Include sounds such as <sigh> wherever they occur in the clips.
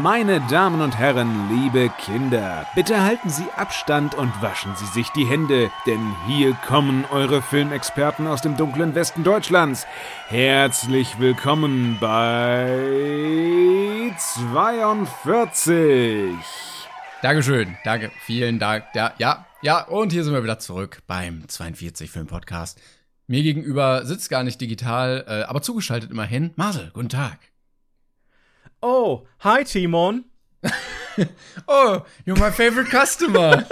Meine Damen und Herren, liebe Kinder, bitte halten Sie Abstand und waschen Sie sich die Hände, denn hier kommen eure Filmexperten aus dem dunklen Westen Deutschlands. Herzlich willkommen bei 42. Dankeschön, danke, vielen Dank. Ja, ja, ja, und hier sind wir wieder zurück beim 42 Film Podcast. Mir gegenüber sitzt gar nicht digital, äh, aber zugeschaltet immerhin. Marcel, guten Tag. Oh, hi Timon. <laughs> oh, you're my favorite customer.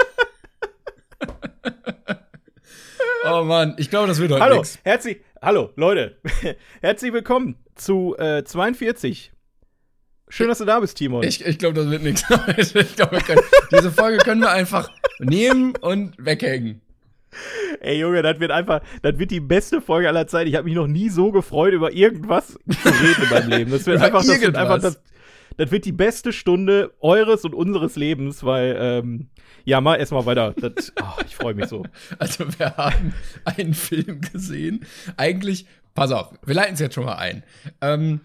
<laughs> oh Mann, ich glaube, das wird heute Hallo, nix. herzlich, hallo Leute, <laughs> herzlich willkommen zu äh, 42. Schön, dass du da bist, Timon. Ich, ich glaube, das wird nichts. ich glaub, wir können, diese Folge können wir einfach nehmen und weghängen. Ey Junge, das wird einfach, das wird die beste Folge aller Zeiten. Ich habe mich noch nie so gefreut, über irgendwas zu reden in meinem Leben. Das wird einfach, das wird einfach, das, das wird die beste Stunde eures und unseres Lebens, weil, ähm, ja, mal erstmal weiter. Das, oh, ich freue mich so. Also, wir haben einen Film gesehen. Eigentlich, pass auf, wir leiten es jetzt schon mal ein. Ähm,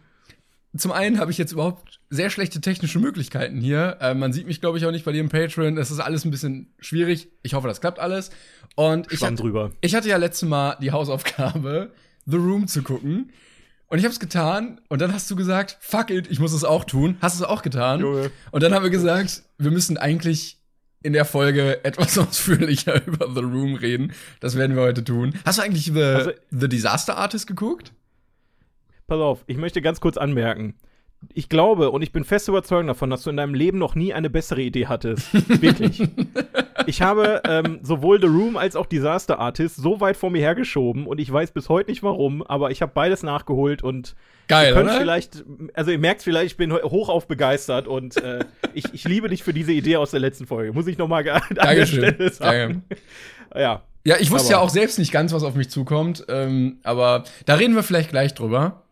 zum einen habe ich jetzt überhaupt sehr schlechte technische Möglichkeiten hier. Äh, man sieht mich, glaube ich, auch nicht bei dir im Patreon. Das ist alles ein bisschen schwierig. Ich hoffe, das klappt alles. Und ich, hatte- drüber. ich hatte ja letztes Mal die Hausaufgabe, The Room zu gucken. Und ich habe es getan. Und dann hast du gesagt, fuck it, ich muss es auch tun. Hast du es auch getan? Junge. Und dann haben wir gesagt, wir müssen eigentlich in der Folge etwas <laughs> ausführlicher über The Room reden. Das werden wir heute tun. Hast du eigentlich The, Also- The Disaster Artist geguckt? Pass auf, ich möchte ganz kurz anmerken. Ich glaube und ich bin fest überzeugt davon, dass du in deinem Leben noch nie eine bessere Idee hattest. <laughs> Wirklich. Ich habe ähm, sowohl The Room als auch Disaster Artist so weit vor mir hergeschoben und ich weiß bis heute nicht warum, aber ich habe beides nachgeholt und Geil, ihr könnt oder? vielleicht, also ihr merkt vielleicht, ich bin ho- hochauf begeistert und äh, ich, ich liebe dich für diese Idee aus der letzten Folge. Muss ich nochmal an der Dankeschön. Stelle sagen. Ja. Ja, ich wusste Aber- ja auch selbst nicht ganz, was auf mich zukommt. Ähm, aber da reden wir vielleicht gleich drüber.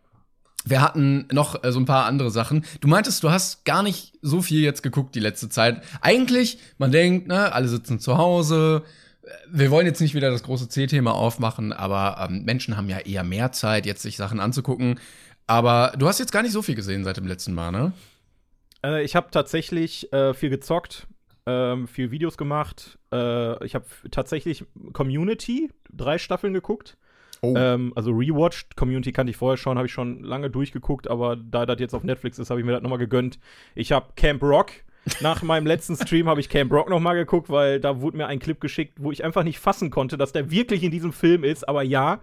Wir hatten noch äh, so ein paar andere Sachen. Du meintest, du hast gar nicht so viel jetzt geguckt die letzte Zeit. Eigentlich, man denkt, ne, alle sitzen zu Hause. Äh, Wir wollen jetzt nicht wieder das große C-Thema aufmachen, aber ähm, Menschen haben ja eher mehr Zeit, jetzt sich Sachen anzugucken. Aber du hast jetzt gar nicht so viel gesehen seit dem letzten Mal, ne? Äh, ich habe tatsächlich äh, viel gezockt, ähm, viel Videos gemacht. Äh, ich habe tatsächlich Community drei Staffeln geguckt. Oh. Ähm, also rewatched. Community kannte ich vorher schon, habe ich schon lange durchgeguckt, aber da das jetzt auf Netflix ist, habe ich mir das nochmal gegönnt. Ich habe Camp Rock. Nach <laughs> meinem letzten Stream habe ich Camp Rock nochmal geguckt, weil da wurde mir ein Clip geschickt, wo ich einfach nicht fassen konnte, dass der wirklich in diesem Film ist. Aber ja,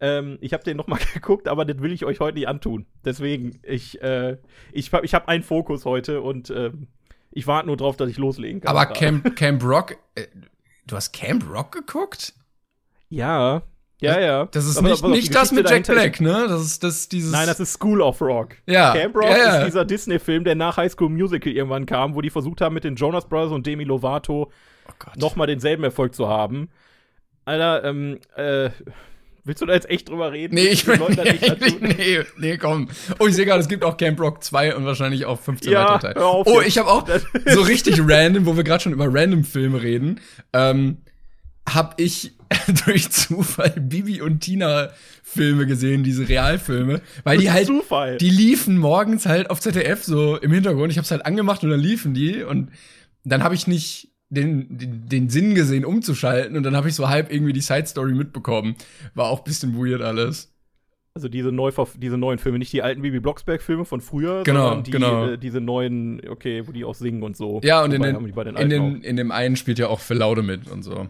ähm, ich habe den nochmal <laughs> geguckt, aber das will ich euch heute nicht antun. Deswegen, ich, äh, ich, hab- ich habe einen Fokus heute und ähm, ich warte nur drauf, dass ich loslegen kann. aber. Camp, <laughs> Camp Rock, äh, du hast Camp Rock geguckt? Ja, ja, ja. Das ist Aber nicht, die nicht das mit Jack Black, ne? Das ist das, dieses. Nein, das ist School of Rock. Ja, Camp Rock ja, ja. ist dieser Disney-Film, der nach High School Musical irgendwann kam, wo die versucht haben, mit den Jonas Brothers und Demi Lovato oh nochmal denselben Erfolg zu haben. Alter, ähm, äh, willst du da jetzt echt drüber reden? Nee, ich. Leuten das nicht Nee, <laughs> nee, nee, komm. Oh, ich sehe gerade, es gibt auch Camp Rock 2 und wahrscheinlich auch 15 Ja, weitere Teile. hör auf Oh, jetzt. ich habe auch so richtig <laughs> random, wo wir gerade schon über random Filme reden, ähm, hab ich <laughs> durch Zufall Bibi und Tina Filme gesehen, diese Realfilme, weil die halt Zufall. die liefen morgens halt auf ZDF so im Hintergrund. Ich hab's halt angemacht und dann liefen die und dann habe ich nicht den, den, den Sinn gesehen, umzuschalten und dann habe ich so halb irgendwie die Side Story mitbekommen. War auch ein bisschen weird alles. Also diese, Neuverf diese neuen Filme, nicht die alten Bibi Blocksberg-Filme von früher, Genau, sondern die, genau. äh, diese neuen, okay, wo die auch singen und so. Ja, und in Wobei bei den in, den, in dem einen spielt ja auch Phil Laude mit und so.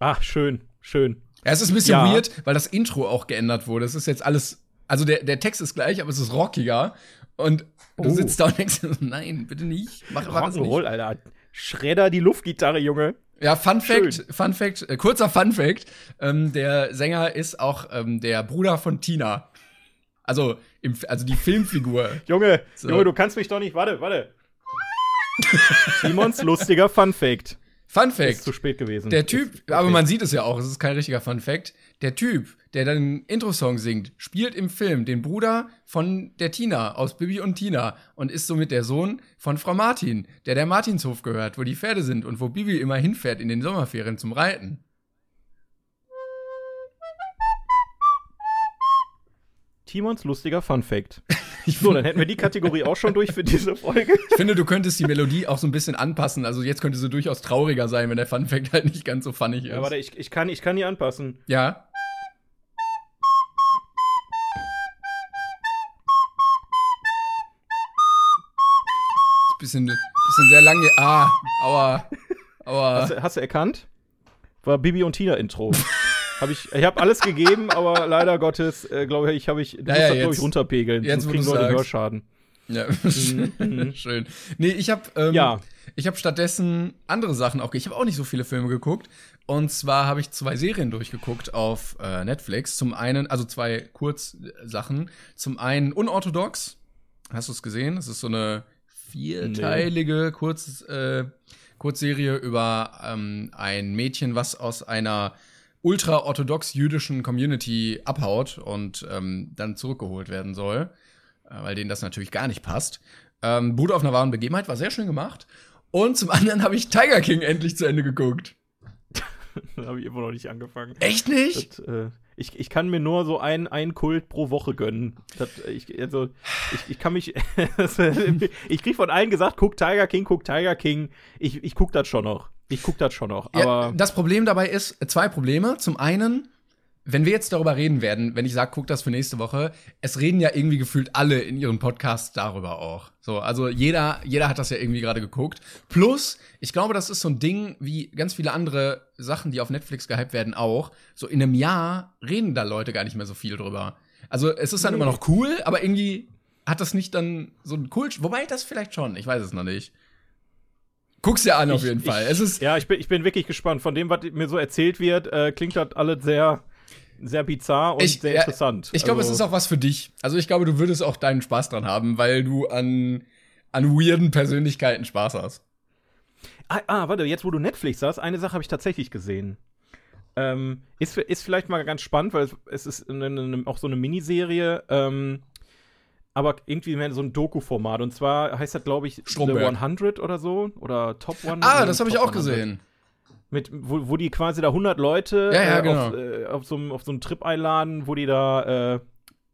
Ach, schön, schön. Ja, es ist ein bisschen Ja. weird, weil das Intro auch geändert wurde. Es ist jetzt alles, also der, der Text ist gleich, aber es ist rockiger. Und du Oh. sitzt da und denkst, <laughs> nein, bitte nicht. Mach, mach das nicht. Alter. Schredder die Luftgitarre, Junge. Ja, Fun Fact, Schön. Fun Fact, äh, kurzer Fun Fact, ähm, der Sänger ist auch ähm, der Bruder von Tina. Also, im, also die Filmfigur. <laughs> Junge, So. Junge, du kannst mich doch nicht. Warte, warte. Simons lustiger Fun Fact. Fun Ist Fact, zu spät gewesen. der Typ, Ist, okay. aber man sieht es ja auch, es ist kein richtiger Fun Fact, der Typ, der den Intro-Song singt, spielt im Film den Bruder von der Tina aus Bibi und Tina und ist somit der Sohn von Frau Martin, der der Martinshof gehört, wo die Pferde sind und wo Bibi immer hinfährt in den Sommerferien zum Reiten. Timons lustiger Fun Fact. <laughs> So, dann hätten wir die Kategorie auch schon durch für diese Folge. Ich finde, du könntest die Melodie auch so ein bisschen anpassen. Also jetzt könnte sie durchaus trauriger sein, wenn der Fun Fact halt nicht ganz so funny ist. Ja, warte, ich, ich, kann, ich kann die anpassen. Ja. Bisschen, bisschen sehr lange. Ah, aua. Aua. Hast, hast du erkannt? War Bibi und Tina Intro. <laughs> hab ich ich habe alles gegeben, aber leider Gottes, äh, glaube ich, habe ich, du Ja, musst das, glaube ich, runterpegeln. jetzt, sonst kriegen Leute sagst. Hörschaden. Ja, mhm. <laughs> schön. Nee, ich habe ähm, Ja. ich habe stattdessen andere Sachen auch. Ich habe auch nicht so viele Filme geguckt. Und zwar habe ich zwei Serien durchgeguckt auf äh, Netflix. Zum einen, also zwei Kurzsachen. Zum einen Unorthodox. Hast du es gesehen? Das ist so eine vierteilige Kurz, äh, Kurzserie über ähm, ein Mädchen, was aus einer ultra-orthodox jüdischen Community abhaut und ähm, dann zurückgeholt werden soll, äh, weil denen das natürlich gar nicht passt. Ähm, Bruder auf einer wahren Begebenheit war sehr schön gemacht. Und zum anderen habe ich Tiger King endlich zu Ende geguckt. <laughs> habe ich immer noch nicht angefangen. Echt nicht? Das, äh, ich, ich kann mir nur so ein, ein Kult pro Woche gönnen. Das, ich, also, ich, ich kann mich. <laughs> ich krieg von allen gesagt, guck Tiger King, guck Tiger King. Ich, ich guck das schon noch. Ich guck das schon noch. Ja, Aber das Problem dabei ist, zwei Probleme. Zum einen, wenn wir jetzt darüber reden werden, wenn ich sage, guck das für nächste Woche, es reden ja irgendwie gefühlt alle in ihren Podcasts darüber auch. So, also jeder, jeder hat das ja irgendwie gerade geguckt. Plus, ich glaube, das ist so ein Ding wie ganz viele andere Sachen, die auf Netflix gehypt werden, auch. So in einem Jahr reden da Leute gar nicht mehr so viel drüber. Also es ist dann immer noch cool, aber irgendwie hat das nicht dann so ein Kult. Wobei das vielleicht schon, ich weiß es noch nicht. Guck's dir an auf Ich- jeden ich- Fall. Es ist ja, ich bin, ich bin wirklich gespannt. Von dem, was mir so erzählt wird, äh, klingt das alles sehr, sehr bizarr und Ich- sehr interessant. Ich glaube, also, es ist auch was für dich. Also ich glaube, du würdest auch deinen Spaß dran haben, weil du an, an weirden Persönlichkeiten Spaß hast. Ah, ah, warte, jetzt wo du Netflix sagst, eine Sache habe ich tatsächlich gesehen. Ähm, ist, ist vielleicht mal ganz spannend, weil es, ist eine, eine, auch so eine Miniserie, ähm, aber irgendwie mehr so ein Doku-Format. Und zwar heißt das, glaube ich, The Stromberg. 100 oder so. Oder Top 100. Ah, das habe ich auch 100. gesehen. Mit, wo, wo die quasi da 100 Leute Ja, ja, äh, genau. auf, äh, auf, so, einem- auf so einen Trip einladen, wo die da äh,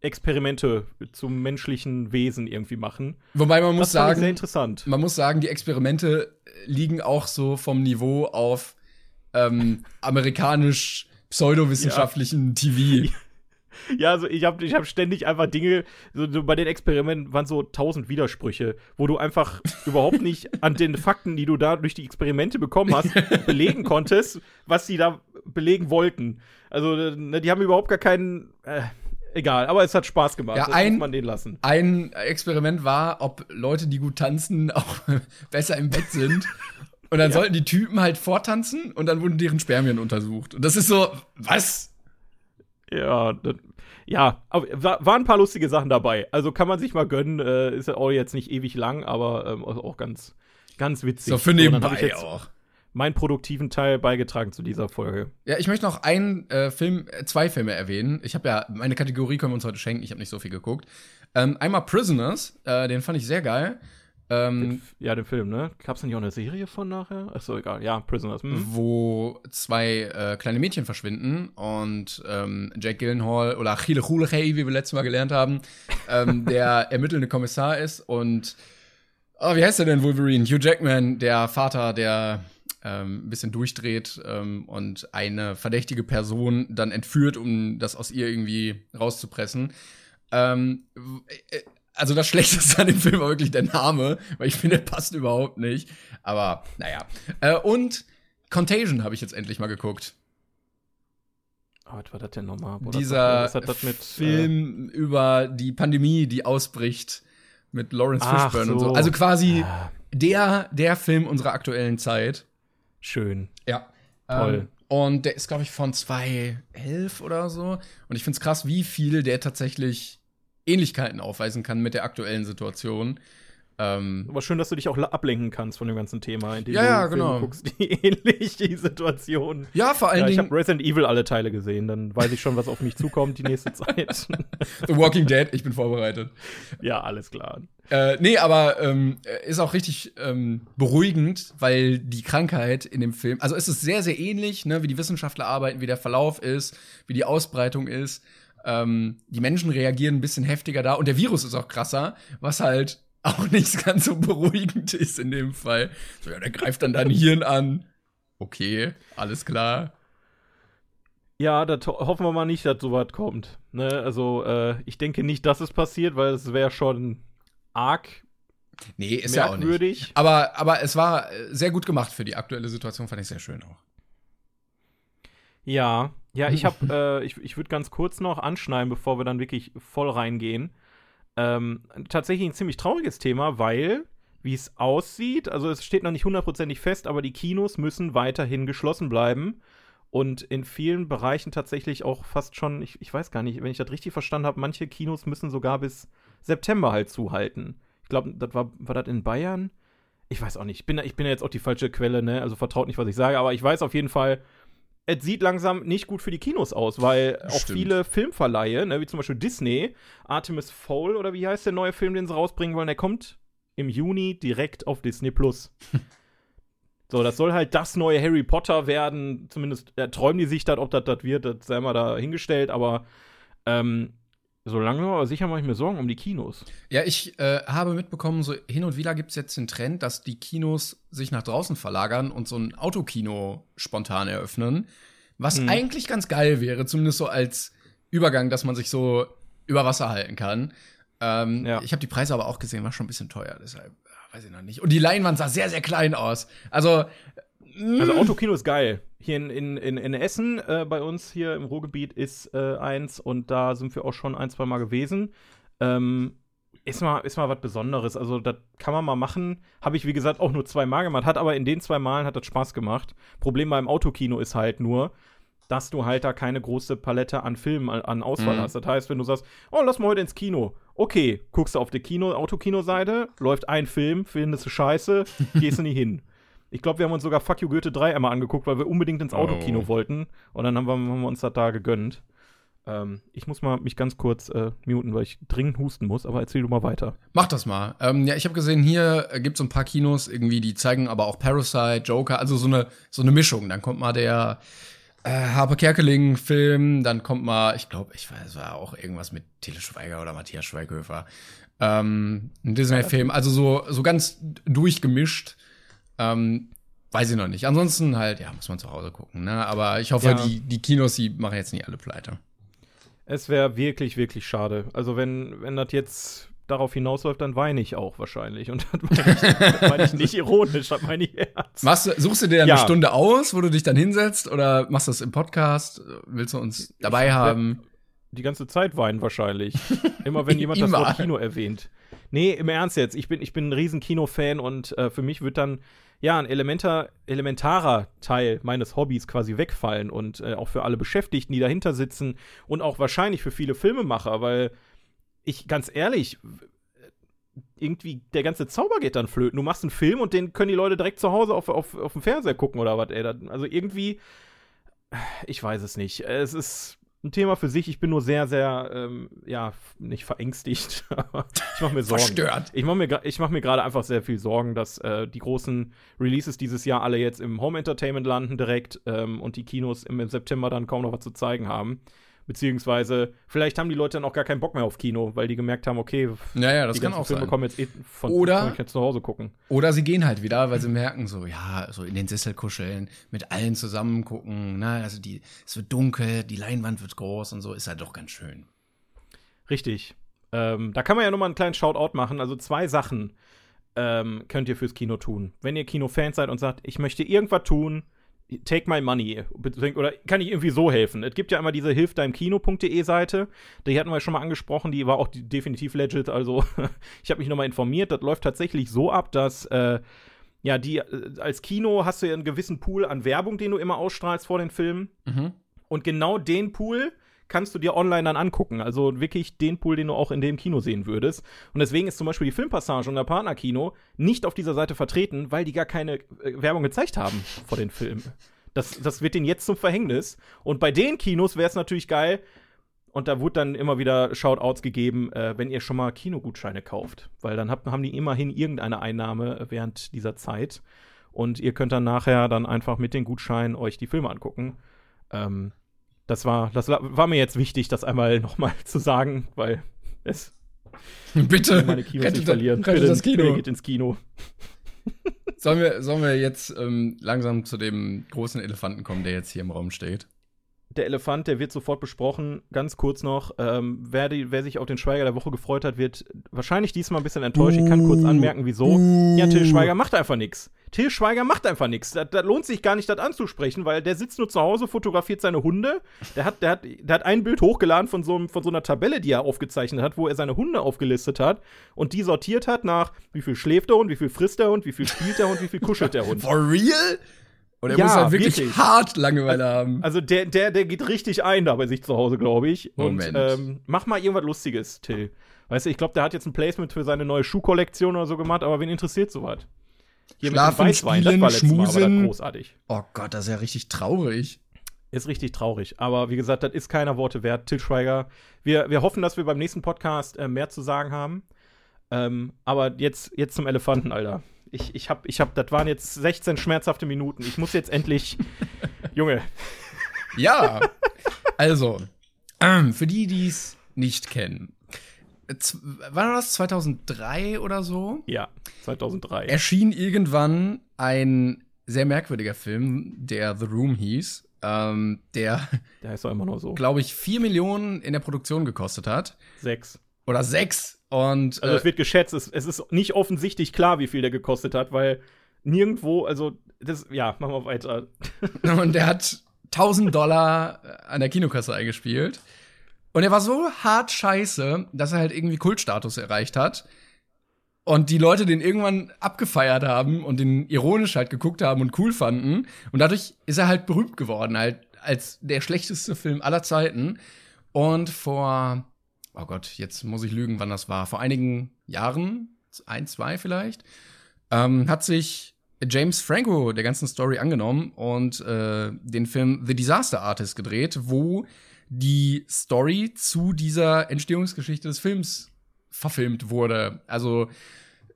Experimente zum menschlichen Wesen irgendwie machen. Wobei man muss das ich sehr sagen, interessant. man muss sagen, die Experimente liegen auch so vom Niveau auf ähm, amerikanisch pseudowissenschaftlichen TV. <laughs> Ja, also ich habe ich hab ständig einfach Dinge, so, so bei den Experimenten waren so tausend Widersprüche, wo du einfach überhaupt nicht an den Fakten, die du da durch die Experimente bekommen hast, <laughs> belegen konntest, was sie da belegen wollten. Also ne, die haben überhaupt gar keinen, äh, egal, aber es hat Spaß gemacht. Ja, ein- man den lassen. Ein Experiment war, ob Leute, die gut tanzen, <laughs> auch besser im Bett sind. Und dann sollten die Typen halt vortanzen und dann wurden deren Spermien untersucht. Und das ist so, was? Ja, das, ja, aber war, waren ein paar lustige Sachen dabei. Also kann man sich mal gönnen, äh, ist ja auch jetzt nicht ewig lang, aber ähm, auch ganz, ganz witzig. So für nebenbei ich jetzt auch. meinen produktiven Teil beigetragen zu dieser Folge. Ja, ich möchte noch einen äh, Film, äh, zwei Filme erwähnen. Ich habe ja, meine Kategorie können wir uns heute schenken, ich habe nicht so viel geguckt. Ähm, einmal Prisoners, äh, den fand ich sehr geil. Ähm, Ja, den Film, ne? Gab's da nicht auch eine Serie von nachher? Achso, egal. Ja, Prisoners. Hm. wo zwei äh, kleine Mädchen verschwinden und ähm, Jack Gyllenhaal oder Achille Hulechey, wie wir letztes Mal gelernt haben, ähm, <laughs> der ermittelnde Kommissar ist und oh, wie heißt er denn Wolverine? Hugh Jackman, der Vater, der ähm, ein bisschen durchdreht ähm, und eine verdächtige Person dann entführt, um das aus ihr irgendwie rauszupressen. Ähm, äh, also das Schlechteste an dem Film war wirklich der Name, weil ich finde, der passt überhaupt nicht. Aber naja. Äh, und Contagion habe ich jetzt endlich mal geguckt. Oh, was war das denn nochmal? Das- Dieser hat das mit, äh, Film über die Pandemie, die ausbricht mit Lawrence Ach Fishburne und so. so. Also quasi Ah, der, der Film unserer aktuellen Zeit. schön. Ja. Toll. Ähm, und der ist, glaube ich, von 2011 oder so. Und ich finde es krass, wie viel der tatsächlich Ähnlichkeiten aufweisen kann mit der aktuellen Situation. Ähm, Aber schön, dass du dich auch ablenken kannst von dem ganzen Thema, indem Ja, du ja, Filme genau. guckst, <laughs> die ähnlich die Situation. ja, vor allen Ja, ich Dingen habe Resident Evil alle Teile gesehen, dann weiß ich schon, was auf mich zukommt die nächste <laughs> Zeit. The Walking Dead, ich bin vorbereitet. ja, alles klar. Äh, nee, aber ähm, ist auch richtig ähm, beruhigend, weil die Krankheit in dem Film, also es ist sehr, sehr ähnlich, ne, wie die Wissenschaftler arbeiten, wie der Verlauf ist, wie die Ausbreitung ist. Ähm, die Menschen reagieren ein bisschen heftiger da und der Virus ist auch krasser, was halt auch <laughs> nicht ganz so beruhigend ist in dem Fall. So, ja, der greift dann dein Hirn an. Okay, alles klar. Ja, ho hoffen wir mal nicht, dass sowas kommt. Ne? Also, äh, ich denke nicht, dass es passiert, weil es wäre schon arg Nee, ist ja auch merkwürdig. nicht. Aber, aber es war äh, sehr gut gemacht für die aktuelle Situation, fand ich sehr schön auch. Ja, ja, ich habe, <laughs> äh, ich, ich würde ganz kurz noch anschneiden, bevor wir dann wirklich voll reingehen. Ähm, tatsächlich ein ziemlich trauriges Thema, weil, wie es aussieht, also es steht noch nicht hundertprozentig fest, aber die Kinos müssen weiterhin geschlossen bleiben. Und in vielen Bereichen tatsächlich auch fast schon, ich, ich weiß gar nicht, wenn ich das richtig verstanden habe, manche Kinos müssen sogar bis September halt zuhalten. Ich glaube, das war, war das in Bayern? Ich weiß auch nicht. Ich bin, ich bin ja jetzt auch die falsche Quelle, ne? Also vertraut nicht, was ich sage, aber ich weiß auf jeden Fall, es sieht langsam nicht gut für die Kinos aus, weil auch Stimmt. viele Filmverleihe, ne, wie zum Beispiel Disney, Artemis Fowl oder wie heißt der neue Film, den sie rausbringen wollen, der kommt im Juni direkt auf Disney Plus. <laughs> so, das soll halt das neue Harry Potter werden. Zumindest äh, träumen die sich das, ob das das wird, das sei mal da hingestellt, aber ähm, so langsam aber sicher mache ich mir Sorgen um die Kinos. Ja, ich äh, habe mitbekommen, so hin und wieder gibt es jetzt den Trend, dass die Kinos sich nach draußen verlagern und so ein Autokino spontan eröffnen. Was Mhm. eigentlich ganz geil wäre, zumindest so als Übergang, dass man sich so über Wasser halten kann. Ähm, Ja. Ich habe die Preise aber auch gesehen, war schon ein bisschen teuer, deshalb äh, weiß ich noch nicht. Und die Leinwand sah sehr, sehr klein aus. Also, Also Autokino ist geil. Hier in, in, in, in Essen, äh, bei uns hier im Ruhrgebiet, ist äh, eins und da sind wir auch schon ein, zwei Mal gewesen. Ähm, ist mal, ist mal was Besonderes. Also, das kann man mal machen. Habe ich, wie gesagt, auch nur zwei Mal gemacht. Hat aber in den zwei Malen hat das Spaß gemacht. Problem beim Autokino ist halt nur, dass du halt da keine große Palette an Filmen an, an Auswahl Mhm. hast. Das heißt, wenn du sagst, oh, lass mal heute ins Kino. Okay, guckst du auf die Kino, Autokino-Seite, läuft ein Film, findest du scheiße, gehst du nie hin. <laughs> Ich glaube, wir haben uns sogar Fuck You Goethe 3 einmal angeguckt, weil wir unbedingt ins Autokino Oh. wollten. Und dann haben wir, haben wir uns das da gegönnt. Ähm, ich muss mal mich ganz kurz äh, muten, weil ich dringend husten muss, aber erzähl du mal weiter. Mach das mal. Ähm, ja, ich habe gesehen, hier äh, gibt es ein paar Kinos, irgendwie, die zeigen aber auch Parasite, Joker, also so eine, so eine Mischung. Dann kommt mal der äh, Harpe Kerkeling-Film, dann kommt mal, ich glaube, ich weiß, es war auch irgendwas mit Tele Schweiger oder Matthias Schweighöfer. Ähm, ein Disney-Film, also so, so ganz durchgemischt. Ähm, weiß ich noch nicht. Ansonsten halt, ja, muss man zu Hause gucken. Ne? Aber ich hoffe, Ja. die, die Kinos, die machen jetzt nicht alle pleite. Es wäre wirklich, wirklich schade. Also, wenn, wenn das jetzt darauf hinausläuft, dann weine ich auch wahrscheinlich. Und das meine ich, das meine ich nicht ironisch, das meine ich ernst. Machst du, suchst du dir dann Ja. eine Stunde aus, wo du dich dann hinsetzt oder machst du das im Podcast? Willst du uns dabei haben? Die ganze Zeit weinen wahrscheinlich. Immer wenn <laughs> jemand das Immer. Wort Kino erwähnt. Nee, im Ernst jetzt. Ich bin, ich bin ein riesen Kinofan und äh, für mich wird dann ja ein elementer, elementarer Teil meines Hobbys quasi wegfallen und äh, auch für alle Beschäftigten, die dahinter sitzen und auch wahrscheinlich für viele Filmemacher, weil ich ganz ehrlich, irgendwie der ganze Zauber geht dann flöten. Du machst einen Film und den können die Leute direkt zu Hause auf, auf, auf dem Fernseher gucken oder was, ey. Also irgendwie, ich weiß es nicht. Es ist ein Thema für sich. Ich bin nur sehr, sehr, ähm, ja, nicht verängstigt, <laughs> aber ich mache mir Sorgen. Verstört. Ich mache mir, ich mach mir gerade einfach sehr viel Sorgen, dass äh, die großen Releases dieses Jahr alle jetzt im Home Entertainment landen direkt ähm, und die Kinos im, im September dann kaum noch was zu zeigen haben. Beziehungsweise, vielleicht haben die Leute dann auch gar keinen Bock mehr auf Kino, weil die gemerkt haben, okay, Ja, ja, das die kann auch Filme sein. kommen jetzt eh von Oder- jetzt zu Hause gucken. Oder sie gehen halt wieder, weil sie merken, so, ja, so in den Sessel kuscheln, mit allen zusammen gucken, ne, also die, es wird dunkel, die Leinwand wird groß und so, ist halt doch ganz schön. Richtig. Ähm, da kann man ja nochmal einen kleinen Shoutout machen. Also zwei Sachen ähm, könnt ihr fürs Kino tun. Wenn ihr Kinofans seid und sagt, ich möchte irgendwas tun, take my money. Oder kann ich irgendwie so helfen? Es gibt ja immer diese hilfdeimkino.de Seite. Die hatten wir schon mal angesprochen. Die war auch definitiv legit. Also <laughs> ich habe mich nochmal informiert. Das läuft tatsächlich so ab, dass äh, ja, die äh, als Kino hast du ja einen gewissen Pool an Werbung, den du immer ausstrahlst vor den Filmen. Mhm. Und genau den Pool kannst du dir online dann angucken. Also wirklich den Pool, den du auch in dem Kino sehen würdest. Und deswegen ist zum Beispiel die Filmpassage und der Partnerkino nicht auf dieser Seite vertreten, weil die gar keine äh, Werbung gezeigt haben vor den Filmen. Das, das wird denen jetzt zum Verhängnis. Und bei den Kinos wäre es natürlich geil. Und da wurde dann immer wieder Shoutouts gegeben, äh, wenn ihr schon mal Kinogutscheine kauft. Weil dann habt, haben die immerhin irgendeine Einnahme äh, während dieser Zeit. Und ihr könnt dann nachher dann einfach mit den Gutscheinen euch die Filme angucken. Ähm, das war, das war mir jetzt wichtig, das einmal <laughs> nochmal zu sagen, weil es <laughs> Bitte, meine Kinos rettet, nicht verlieren. rettet bitte, das Kino. Bitte geht ins Kino. Sollen wir, sollen wir jetzt ähm, langsam zu dem großen Elefanten kommen, der jetzt hier im Raum steht? Der Elefant, der wird sofort besprochen. Ganz kurz noch, ähm, wer, die, wer sich auf den Schweiger der Woche gefreut hat, wird wahrscheinlich diesmal ein bisschen enttäuscht. Ich kann kurz anmerken, wieso. Ja, Till Schweiger macht einfach nichts. Till Schweiger macht einfach nichts. Das, das lohnt sich gar nicht, das anzusprechen, weil der sitzt nur zu Hause, fotografiert seine Hunde. Der hat, der hat, der hat ein Bild hochgeladen von so, einem- von so einer Tabelle, die er aufgezeichnet hat, wo er seine Hunde aufgelistet hat und die sortiert hat nach, wie viel schläft der Hund, wie viel frisst der Hund, wie viel spielt der Hund, wie viel kuschelt der Hund. <laughs> For real? Oder er Ja, muss halt wirklich, wirklich. hart Langeweile haben. Also der, der, der geht richtig ein da bei sich zu Hause, glaube ich. Und Moment. ähm, mach mal irgendwas Lustiges, Till. Weißt du, ich glaube, der hat jetzt ein Placement für seine neue Schuhkollektion oder so gemacht, aber wen interessiert sowas? Hier Schlafen, das war spielen, Mal, war das schmusen. großartig. Oh Gott, das ist ja richtig traurig. Ist richtig traurig. Aber wie gesagt, das ist keiner Worte wert. Till Schweiger. Wir, wir hoffen, dass wir beim nächsten Podcast äh, mehr zu sagen haben. Ähm, aber jetzt, jetzt zum Elefanten, Alter. Ich, ich hab, ich hab, das waren jetzt 16 schmerzhafte Minuten. Ich muss jetzt endlich. <laughs> Junge, Ja, also, ähm, für die, die es nicht kennen. Z war das 2003 oder so? ja, 2003. Erschien irgendwann ein sehr merkwürdiger Film, der The Room hieß, ähm, der, Der heißt doch immer noch so. glaube ich, 4 Millionen in der Produktion gekostet hat. Sechs. Oder 6. Und Also es äh, wird geschätzt, es, es ist nicht offensichtlich klar, wie viel der gekostet hat, weil nirgendwo, also das, ja, machen wir weiter. <laughs> Und der hat 1000 Dollar an der Kinokasse eingespielt. Und er war so hart scheiße, dass er halt irgendwie Kultstatus erreicht hat. Und die Leute den irgendwann abgefeiert haben und den ironisch halt geguckt haben und cool fanden. Und dadurch ist er halt berühmt geworden, halt als der schlechteste Film aller Zeiten. Und vor, oh Gott, jetzt muss ich lügen, wann das war. Vor einigen Jahren, ein, zwei vielleicht, ähm, hat sich James Franco der ganzen Story angenommen und äh, den Film The Disaster Artist gedreht, wo die Story zu dieser Entstehungsgeschichte des Films verfilmt wurde. Also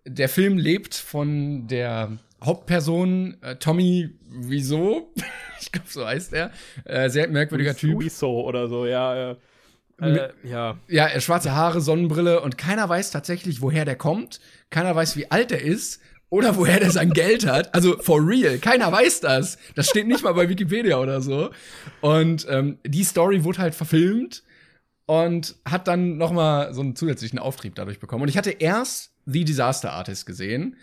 der Film lebt von der Hauptperson äh, Tommy Wieso, <laughs> ich glaube so heißt er, äh, sehr merkwürdiger Typ. so oder so, ja. Äh, äh, ja. Ja, er schwarze Haare, Sonnenbrille und keiner weiß tatsächlich, woher der kommt. Keiner weiß, wie alt er ist oder woher der sein Geld hat. Also for real, keiner weiß das. Das steht nicht mal bei Wikipedia oder so. Und ähm, die Story wurde halt verfilmt und hat dann noch mal so einen zusätzlichen Auftrieb dadurch bekommen. Und ich hatte erst The Disaster Artist gesehen,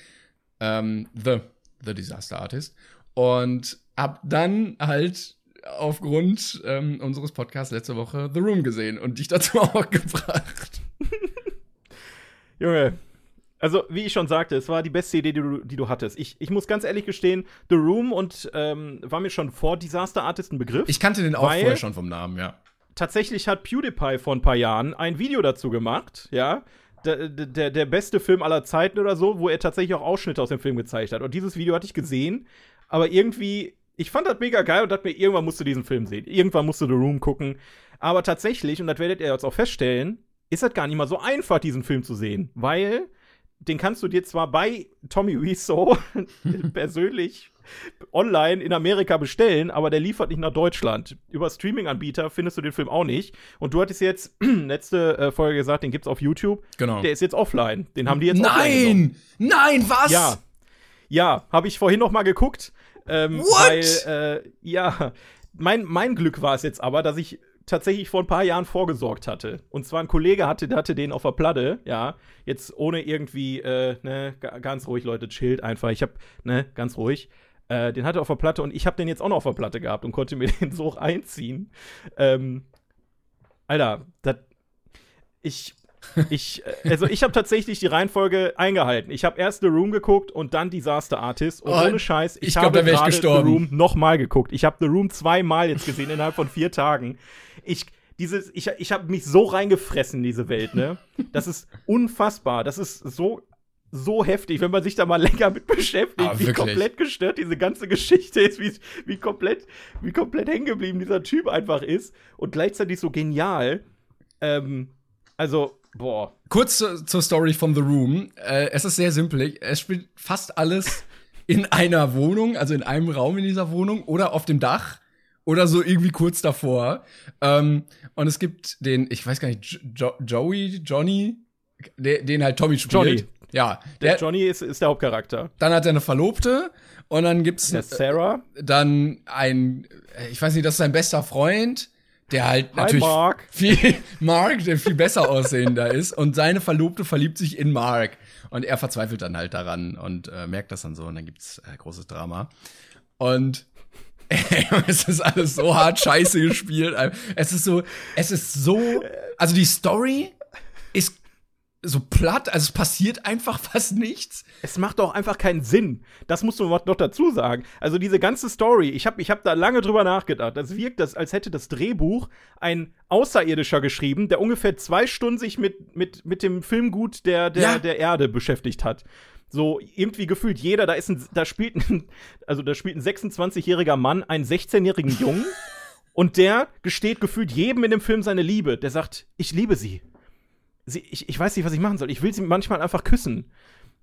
ähm, The The Disaster Artist und hab dann halt aufgrund ähm, unseres Podcasts letzte Woche The Room gesehen und dich dazu <laughs> auch gebracht. <laughs> Junge. Also, wie ich schon sagte, es war die beste Idee, die du, die du hattest. Ich, ich muss ganz ehrlich gestehen, The Room und ähm, war mir schon vor Disaster Artist ein Begriff. Ich kannte den auch vorher schon vom Namen, ja. tatsächlich hat PewDiePie vor ein paar Jahren ein Video dazu gemacht, ja. Der, der, der beste Film aller Zeiten oder so, wo er tatsächlich auch Ausschnitte aus dem Film gezeigt hat. Und dieses Video hatte ich gesehen, aber irgendwie, ich fand das mega geil und dachte mir, irgendwann musst du diesen Film sehen. Irgendwann musst du The Room gucken. Aber tatsächlich, und das werdet ihr jetzt auch feststellen, ist das gar nicht mal so einfach, diesen Film zu sehen. Weil den kannst du dir zwar bei Tommy Wiseau <laughs> persönlich online in Amerika bestellen, aber der liefert nicht nach Deutschland. Über Streaming-Anbieter findest du den Film auch nicht. Und du hattest jetzt <clears throat> letzte äh, Folge gesagt, den gibt's auf YouTube. Genau. Der ist jetzt offline. Den haben die jetzt Nein! Nein, was? ja. Ja, habe ich vorhin noch mal geguckt. Ähm, What? Weil, äh, ja, mein, mein Glück war es jetzt aber, dass ich tatsächlich vor ein paar Jahren vorgesorgt hatte. Und zwar ein Kollege hatte, der hatte den auf der Platte, ja. Jetzt ohne irgendwie, äh, ne, ga- ganz ruhig, Leute, chillt einfach. Ich hab, ne, ganz ruhig. Äh, den hatte er auf der Platte und ich habe den jetzt auch noch auf der Platte gehabt und konnte mir <laughs> den so einziehen. Ähm, Alter, das. Ich. Ich, äh, also ich habe tatsächlich die Reihenfolge eingehalten. Ich habe erst The Room geguckt und dann Disaster Artist. Und Oh, ohne Scheiß, ich, ich glaub, habe gerade The. Room nochmal geguckt. Ich habe The Room zweimal jetzt gesehen innerhalb von vier Tagen. Ich, dieses, ich, ich habe mich so reingefressen in diese Welt, ne? Das ist unfassbar. Das ist so, so heftig, wenn man sich da mal länger mit beschäftigt, Ah, wie komplett gestört diese ganze Geschichte ist, wie, wie komplett, wie komplett hängen geblieben dieser Typ einfach ist und gleichzeitig so genial. Ähm, also, boah. Kurz zu, zur Story von The Room. Äh, es ist sehr simpel. Es spielt fast alles in einer Wohnung, also in einem Raum in dieser Wohnung oder auf dem Dach. oder so irgendwie kurz davor. Ähm, und es gibt den, ich weiß gar nicht, jo Joey, Johnny, der, den halt Tommy spielt. Johnny. Ja, Der, der, Johnny ist, ist der Hauptcharakter. dann hat er eine Verlobte und dann gibt's Der Sarah. dann ein, ich weiß nicht, das ist sein bester Freund, der halt Hi, natürlich Mark. <laughs> viel Mark, der viel besser aussehender ist und seine Verlobte verliebt sich in Mark und er verzweifelt dann halt daran und äh, merkt das dann so und dann gibt's äh, großes Drama und <laughs> es ist alles so hart scheiße gespielt. Es ist so, es ist so, also die Story ist so platt, also es passiert einfach <laughs> fast nichts. Es macht doch einfach keinen Sinn. Das musst du noch dazu sagen. Also diese ganze Story, ich habe ich hab da lange drüber nachgedacht. Das wirkt, das, als hätte das Drehbuch ein Außerirdischer geschrieben, der ungefähr zwei Stunden sich mit, mit, mit dem Filmgut der, der, Ja. der Erde beschäftigt hat. So irgendwie gefühlt jeder, da ist ein, da spielt ein, also da spielt ein 26-jähriger Mann einen 16-jährigen Jungen <laughs> und der gesteht gefühlt jedem in dem Film seine Liebe. Der sagt, ich liebe sie. Sie ich, ich weiß nicht, was ich machen soll. Ich will sie manchmal einfach küssen.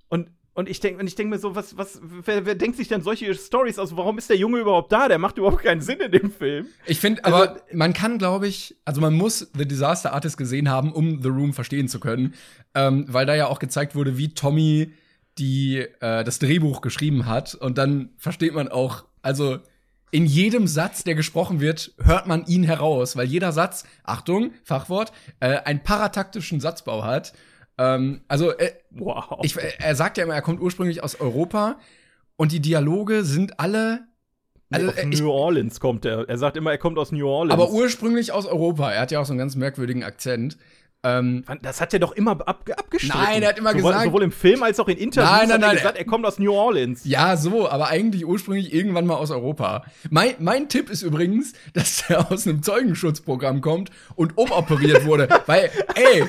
Und, und ich denke ich denk mir so, was, was, wer, wer denkt sich denn solche Stories aus? Warum ist der Junge überhaupt da? Der macht überhaupt keinen Sinn in dem Film. Ich finde, Also- aber man kann, glaube ich, also man muss The Disaster Artist gesehen haben, um The Room verstehen zu können, ähm, weil da ja auch gezeigt wurde, wie Tommy die äh, das Drehbuch geschrieben hat und dann versteht man auch, also in jedem Satz, der gesprochen wird, hört man ihn heraus, weil jeder Satz, Achtung, Fachwort, äh, einen parataktischen Satzbau hat. Ähm, also äh, Wow. ich, er sagt ja immer, er kommt ursprünglich aus Europa und die Dialoge sind alle also, aus ich- New Orleans kommt er. Er sagt immer, er kommt aus New Orleans. Aber ursprünglich aus Europa. Er hat ja auch so einen ganz merkwürdigen Akzent. Ähm, das hat er doch immer ab, abgestritten. Nein, er hat immer sowohl, gesagt- Sowohl im Film als auch in Interviews Nein, nein, hat er nein, gesagt, er kommt aus New Orleans. ja, so, aber eigentlich ursprünglich irgendwann mal aus Europa. Mein, mein Tipp ist übrigens, dass er aus einem Zeugenschutzprogramm kommt und umoperiert <laughs> wurde. Weil, ey,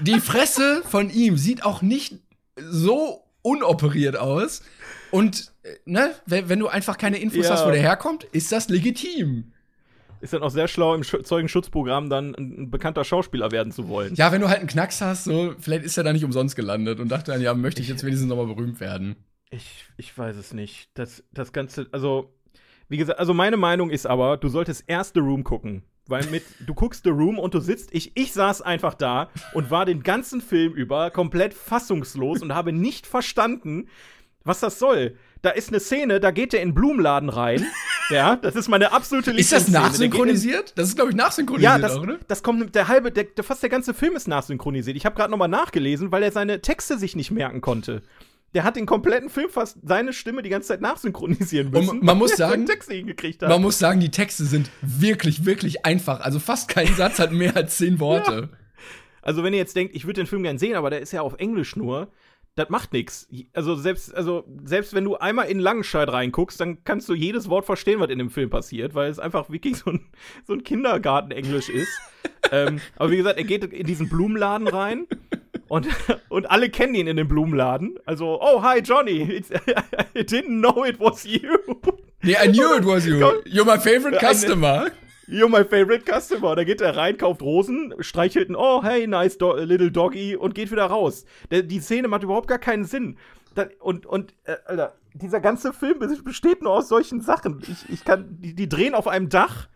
die Fresse von ihm sieht auch nicht so unoperiert aus. Und, äh, ne, wenn, wenn du einfach keine Infos Ja. hast, wo der herkommt, ist das legitim. Ist dann auch sehr schlau, im Sch- Zeugenschutzprogramm dann ein, bekannter Schauspieler werden zu wollen. Ja, wenn du halt einen Knacks hast, so, vielleicht ist er da nicht umsonst gelandet und dachte dann, ja, möchte ich jetzt wenigstens nochmal berühmt werden. Ich, ich weiß es nicht. Das, das Ganze, also, wie gesagt, also meine Meinung ist aber, du solltest erst The Room gucken. Weil mit, <laughs> du guckst The Room und du sitzt, ich, ich saß einfach da und war den ganzen Film über komplett fassungslos und habe nicht verstanden, was das soll. Da ist eine Szene, da geht der in den Blumenladen rein. <laughs> ja, das ist meine absolute Ist das Lieblingsszene. Geht in- nachsynchronisiert? Das ist, glaube ich, nachsynchronisiert ja, das, auch, ne? das kommt der halbe, der, fast der ganze Film ist nachsynchronisiert. Ich habe gerade noch mal nachgelesen, weil er seine Texte sich nicht merken konnte. Der hat den kompletten Film fast seine Stimme die ganze Zeit nachsynchronisieren Und müssen. man muss er sagen-. Man muss sagen, die Texte sind wirklich, wirklich einfach. Also fast kein <laughs> Satz hat mehr als zehn Worte. also wenn ihr jetzt denkt, ich würde den Film gern sehen, aber der ist ja auf Englisch nur, das macht nichts. Also selbst, also selbst wenn du einmal in Langenscheid reinguckst, dann kannst du jedes Wort verstehen, was in dem Film passiert, weil es einfach wirklich so ein, so ein Kindergarten-Englisch ist. <laughs> ähm, aber wie gesagt, er geht in diesen Blumenladen rein. Und, und alle kennen ihn in dem Blumenladen. Also, oh, hi, Johnny. <laughs> I didn't know it was you. Nee, I knew it was you. You're my favorite customer. You're my favorite customer. Da geht er rein, kauft Rosen, streichelt ein Oh, hey, nice do little doggy und geht wieder raus. Der, die Szene macht überhaupt gar keinen Sinn. Da, und, und, äh, Alter, dieser ganze Film besteht nur aus solchen Sachen. Ich, ich kann, die, die drehen auf einem Dach,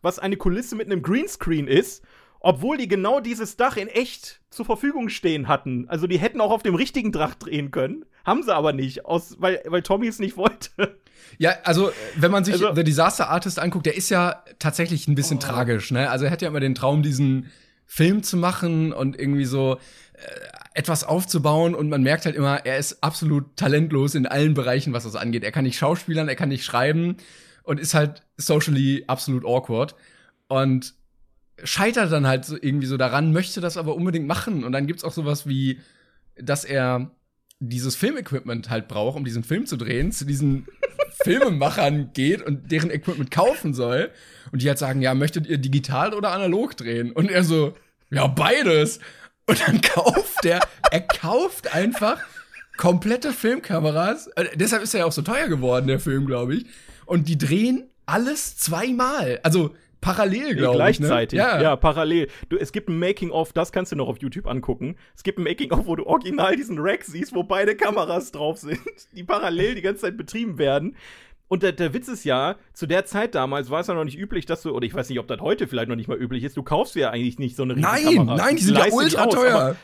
was eine Kulisse mit einem Greenscreen ist, obwohl die genau dieses Dach in echt zur Verfügung stehen hatten. Also die hätten auch auf dem richtigen Dach drehen können. Haben sie aber nicht, aus, weil, weil Tommy es nicht wollte. Ja, also, wenn man sich Also- The Disaster Artist anguckt, der ist ja tatsächlich ein bisschen tragisch, ne? Also, er hat ja immer den Traum, diesen Film zu machen und irgendwie so äh, etwas aufzubauen und man merkt halt immer, er ist absolut talentlos in allen Bereichen, was das angeht. Er kann nicht schauspielern, er kann nicht schreiben und ist halt socially absolut awkward und scheitert dann halt so irgendwie so daran, möchte das aber unbedingt machen und dann gibt's auch sowas wie, dass er dieses Filmequipment halt braucht, um diesen Film zu drehen, zu diesen <laughs> Filmemachern geht und deren Equipment kaufen soll. Und die halt sagen, ja, möchtet ihr digital oder analog drehen? Und er so, ja, beides. Und dann kauft er, er kauft einfach komplette Filmkameras. Äh, deshalb ist er ja auch so teuer geworden, der Film, glaube ich. Und die drehen alles zweimal. Also parallel, glaube ich. Gleichzeitig. Ne? Ja. parallel. Du, es gibt ein Making-of, das kannst du noch auf YouTube angucken. Es gibt ein Making-of, wo du original diesen Rack siehst, wo beide Kameras drauf sind, <laughs> die parallel die ganze Zeit betrieben werden. Und der, der Witz ist ja, zu der Zeit damals war es ja noch nicht üblich, dass du, oder ich weiß nicht, ob das heute vielleicht noch nicht mal üblich ist, du kaufst ja eigentlich nicht so eine riesige Nein, Kamera. nein, die Du sind ja die ultra aus, teuer. aber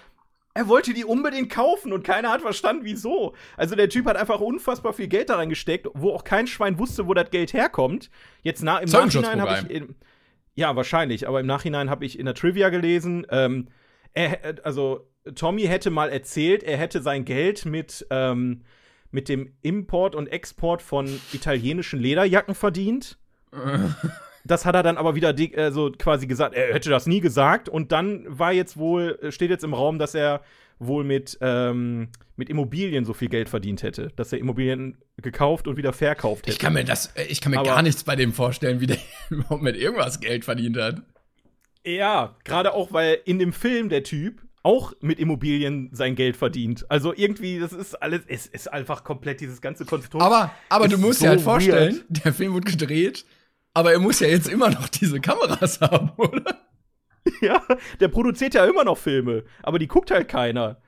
Er wollte die unbedingt kaufen und keiner hat verstanden, wieso. Also der Typ hat einfach unfassbar viel Geld da reingesteckt, wo auch kein Schwein wusste, wo das Geld herkommt. Jetzt na, im Nachhinein habe ich in, ja wahrscheinlich, aber im Nachhinein habe ich in der Trivia gelesen, ähm, er, also Tommy hätte mal erzählt, er hätte sein Geld mit ähm, mit dem Import und Export von italienischen Lederjacken verdient. <laughs> Das hat er dann aber wieder äh, so quasi gesagt, er hätte das nie gesagt. Und dann war jetzt wohl, äh, steht jetzt im Raum, dass er wohl mit, ähm, mit Immobilien so viel Geld verdient hätte. Dass er Immobilien gekauft und wieder verkauft hätte. Ich kann mir das, äh, ich kann mir Aber- gar nichts bei dem vorstellen, wie der <laughs> überhaupt mit irgendwas Geld verdient hat. Ja, gerade auch, weil in dem Film der Typ auch mit Immobilien sein Geld verdient. Also irgendwie, das ist alles, es ist einfach komplett dieses ganze Konstrukt. Aber, aber du musst so dir halt vorstellen, weird. der Film wird gedreht, aber er muss ja jetzt immer noch diese Kameras <laughs> haben, oder? Ja, der produziert ja immer noch Filme, aber die guckt halt keiner.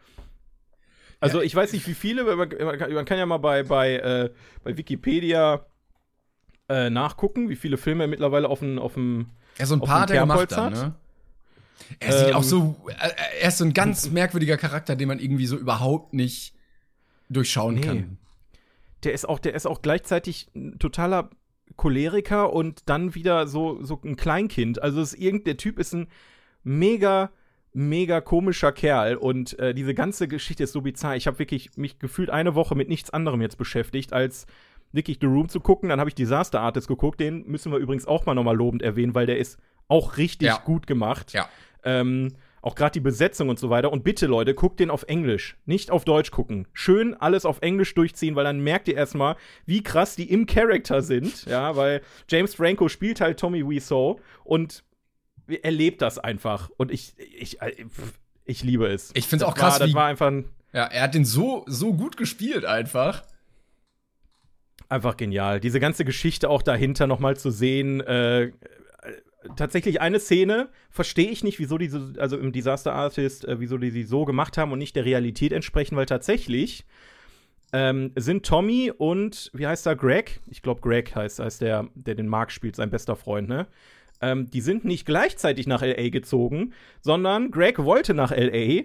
Also ich weiß nicht, wie viele, man, man kann- ja mal bei, bei, äh, bei Wikipedia äh, nachgucken, wie viele Filme er mittlerweile auf dem, auf dem Ja, so ein paar hat er gemacht dann, hat? ne? Er sieht Ähm, auch so, äh, er ist so ein ganz merkwürdiger Charakter, den man irgendwie so überhaupt nicht durchschauen Nee. kann. der ist auch, der ist auch gleichzeitig ein totaler Choleriker und dann wieder so, so ein Kleinkind. Also ist irgend, der Typ ist ein mega, mega komischer Kerl und äh, diese ganze Geschichte ist so bizarr. Ich habe wirklich mich gefühlt eine Woche mit nichts anderem jetzt beschäftigt, als wirklich The Room zu gucken. Dann habe ich Disaster Artist geguckt. Den müssen wir übrigens auch mal nochmal lobend erwähnen, weil der ist auch richtig Ja. gut gemacht. Ja. Ähm, auch gerade die Besetzung und so weiter. Und bitte, Leute, guckt den auf Englisch. Nicht auf Deutsch gucken. Schön alles auf Englisch durchziehen, weil dann merkt ihr erstmal, wie krass die im Charakter sind. Ja, weil James Franco spielt halt Tommy Wiseau und er lebt das einfach. Und ich, ich, ich liebe es. Ich find's Das auch krass, War, das wie- war einfach ein Ja, er hat den so, so gut gespielt einfach. Einfach genial. Diese ganze Geschichte auch dahinter nochmal zu sehen. Äh, äh, tatsächlich eine Szene verstehe ich nicht, wieso diese, also im Disaster Artist, äh, wieso die sie so gemacht haben und nicht der Realität entsprechen, weil tatsächlich ähm, sind Tommy und, wie heißt er, Greg? Ich glaube, Greg heißt, heißt der, der den Mark spielt, sein bester Freund, ne? Ähm, die sind nicht gleichzeitig nach L.A. gezogen, sondern Greg wollte nach L.A.,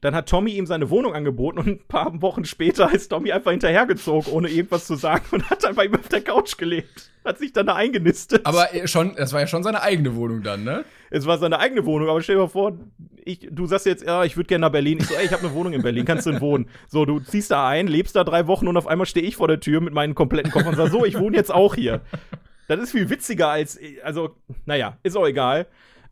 dann hat Tommy ihm seine Wohnung angeboten und ein paar Wochen später ist Tommy einfach hinterhergezogen, ohne irgendwas zu sagen und hat einfach ihm auf der Couch gelebt. Hat sich dann da eingenistet. Aber er schon, das war ja schon seine eigene Wohnung dann, ne? es war seine eigene Wohnung, aber stell dir mal vor, ich, du sagst jetzt, ja, ich würde gerne nach Berlin. Ich so, ey, ich habe eine Wohnung in Berlin, kannst du denn wohnen? So, du ziehst da ein, lebst da drei Wochen und auf einmal stehe ich vor der Tür mit meinen kompletten Koffern und sag, so, ich wohne jetzt auch hier. Das ist viel witziger als, also, naja, ist auch egal.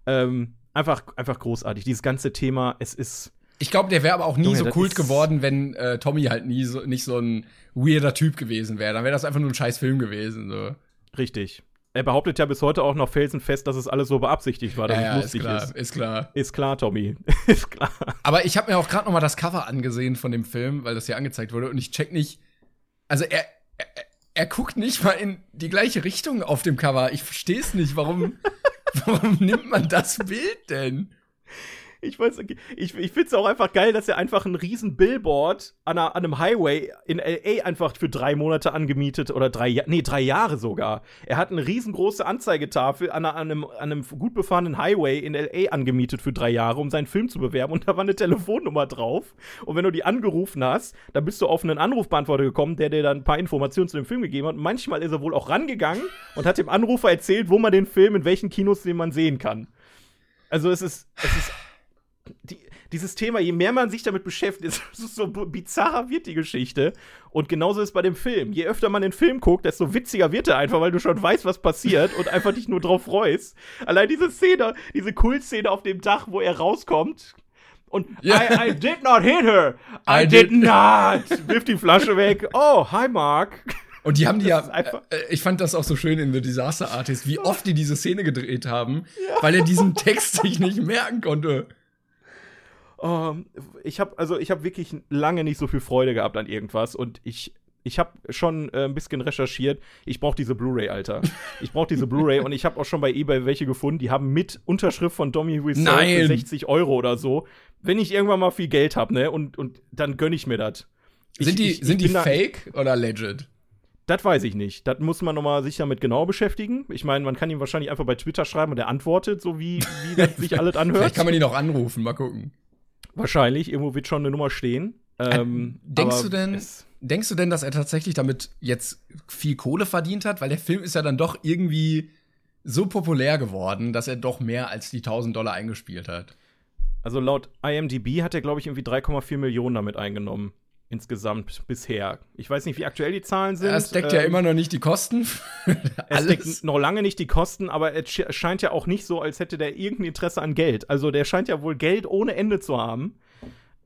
Ähm, einfach, einfach großartig. Dieses ganze Thema, es ist. Ich glaube, der wäre aber auch nie Junge, so kult ist- geworden, wenn äh, Tommy halt nie so, nicht so ein weirder Typ gewesen wäre. Dann wäre das einfach nur ein scheiß Film gewesen. So. Richtig. Er behauptet ja bis heute auch noch felsenfest, dass es alles so beabsichtigt war, dass Ja, ja, es ist lustig klar, ist. ist klar. Ist klar, Tommy. <laughs> ist klar. Aber ich habe mir auch gerade noch mal das Cover angesehen von dem Film, weil das hier angezeigt wurde und ich check nicht. Also er, er, er guckt nicht mal in die gleiche Richtung auf dem Cover. Ich verstehe es nicht. Warum, <laughs> warum nimmt man das Bild denn? Ich weiß, ich, ich finde es auch einfach geil, dass er einfach ein riesen Billboard an, einer, an einem Highway in L.A. einfach für drei Monate angemietet oder drei, nee, drei Jahre sogar. Er hat eine riesengroße Anzeigetafel an, einer, an, einem, an einem gut befahrenen Highway in L.A. angemietet für drei Jahre, um seinen Film zu bewerben und da war eine Telefonnummer drauf. Und wenn du die angerufen hast, dann bist du auf einen Anrufbeantworter gekommen, der dir dann ein paar Informationen zu dem Film gegeben hat. Und manchmal ist er wohl auch rangegangen und hat dem Anrufer erzählt, wo man den Film, in welchen Kinos den man sehen kann. Also es ist, es ist dieses Thema, je mehr man sich damit beschäftigt, <laughs> so bizarrer wird die Geschichte. Und genauso ist es bei dem Film. Je öfter man den Film guckt, desto witziger wird er einfach, weil du schon weißt, was passiert und einfach dich nur drauf freust. Allein diese Szene, diese Kultszene auf dem Dach, wo er rauskommt. Und Ja. I, I did not hit her. I, I did, did- not. Wirft die Flasche weg. Oh, hi Mark. Und die haben die ja, Das ist einfach- äh, ich fand das auch so schön in The Disaster Artist, wie oft die diese Szene gedreht haben, weil er diesen Text sich nicht merken konnte. Oh, ich habe also ich habe wirklich lange nicht so viel Freude gehabt an irgendwas und ich ich habe schon äh, ein bisschen recherchiert. Ich brauche diese Blu-ray, Alter. <laughs> Ich brauche diese Blu-ray und ich habe auch schon bei eBay welche gefunden. Die haben mit Unterschrift von Tommy Wiseau Nein. für 60 Euro oder so. Wenn ich irgendwann mal viel Geld habe, ne, und, und dann gönn ich mir das. Ich- Sind die, ich- ich sind die bin da- fake oder legit? Das weiß ich nicht. Das muss man nochmal sich damit genau beschäftigen. Ich meine, man kann ihm wahrscheinlich einfach bei Twitter schreiben und er antwortet, so wie, wie das sich <laughs> alles anhört. Vielleicht kann man ihn auch anrufen, mal gucken. Wahrscheinlich, irgendwo wird schon eine Nummer stehen. Ähm, denkst du denn, denkst du denn, dass er tatsächlich damit jetzt viel Kohle verdient hat? Weil der Film ist ja dann doch irgendwie so populär geworden, dass er doch mehr als die 1000 Dollar eingespielt hat. Also laut IMDb hat er, glaube ich, irgendwie 3,4 Millionen damit eingenommen. Insgesamt bisher. Ich weiß nicht, wie aktuell die Zahlen sind. Es deckt ja Ähm, immer noch nicht die Kosten. <laughs> Es deckt noch lange nicht die Kosten, aber es sch- scheint ja auch nicht so, als hätte der irgendein Interesse an Geld. Also der scheint ja wohl Geld ohne Ende zu haben.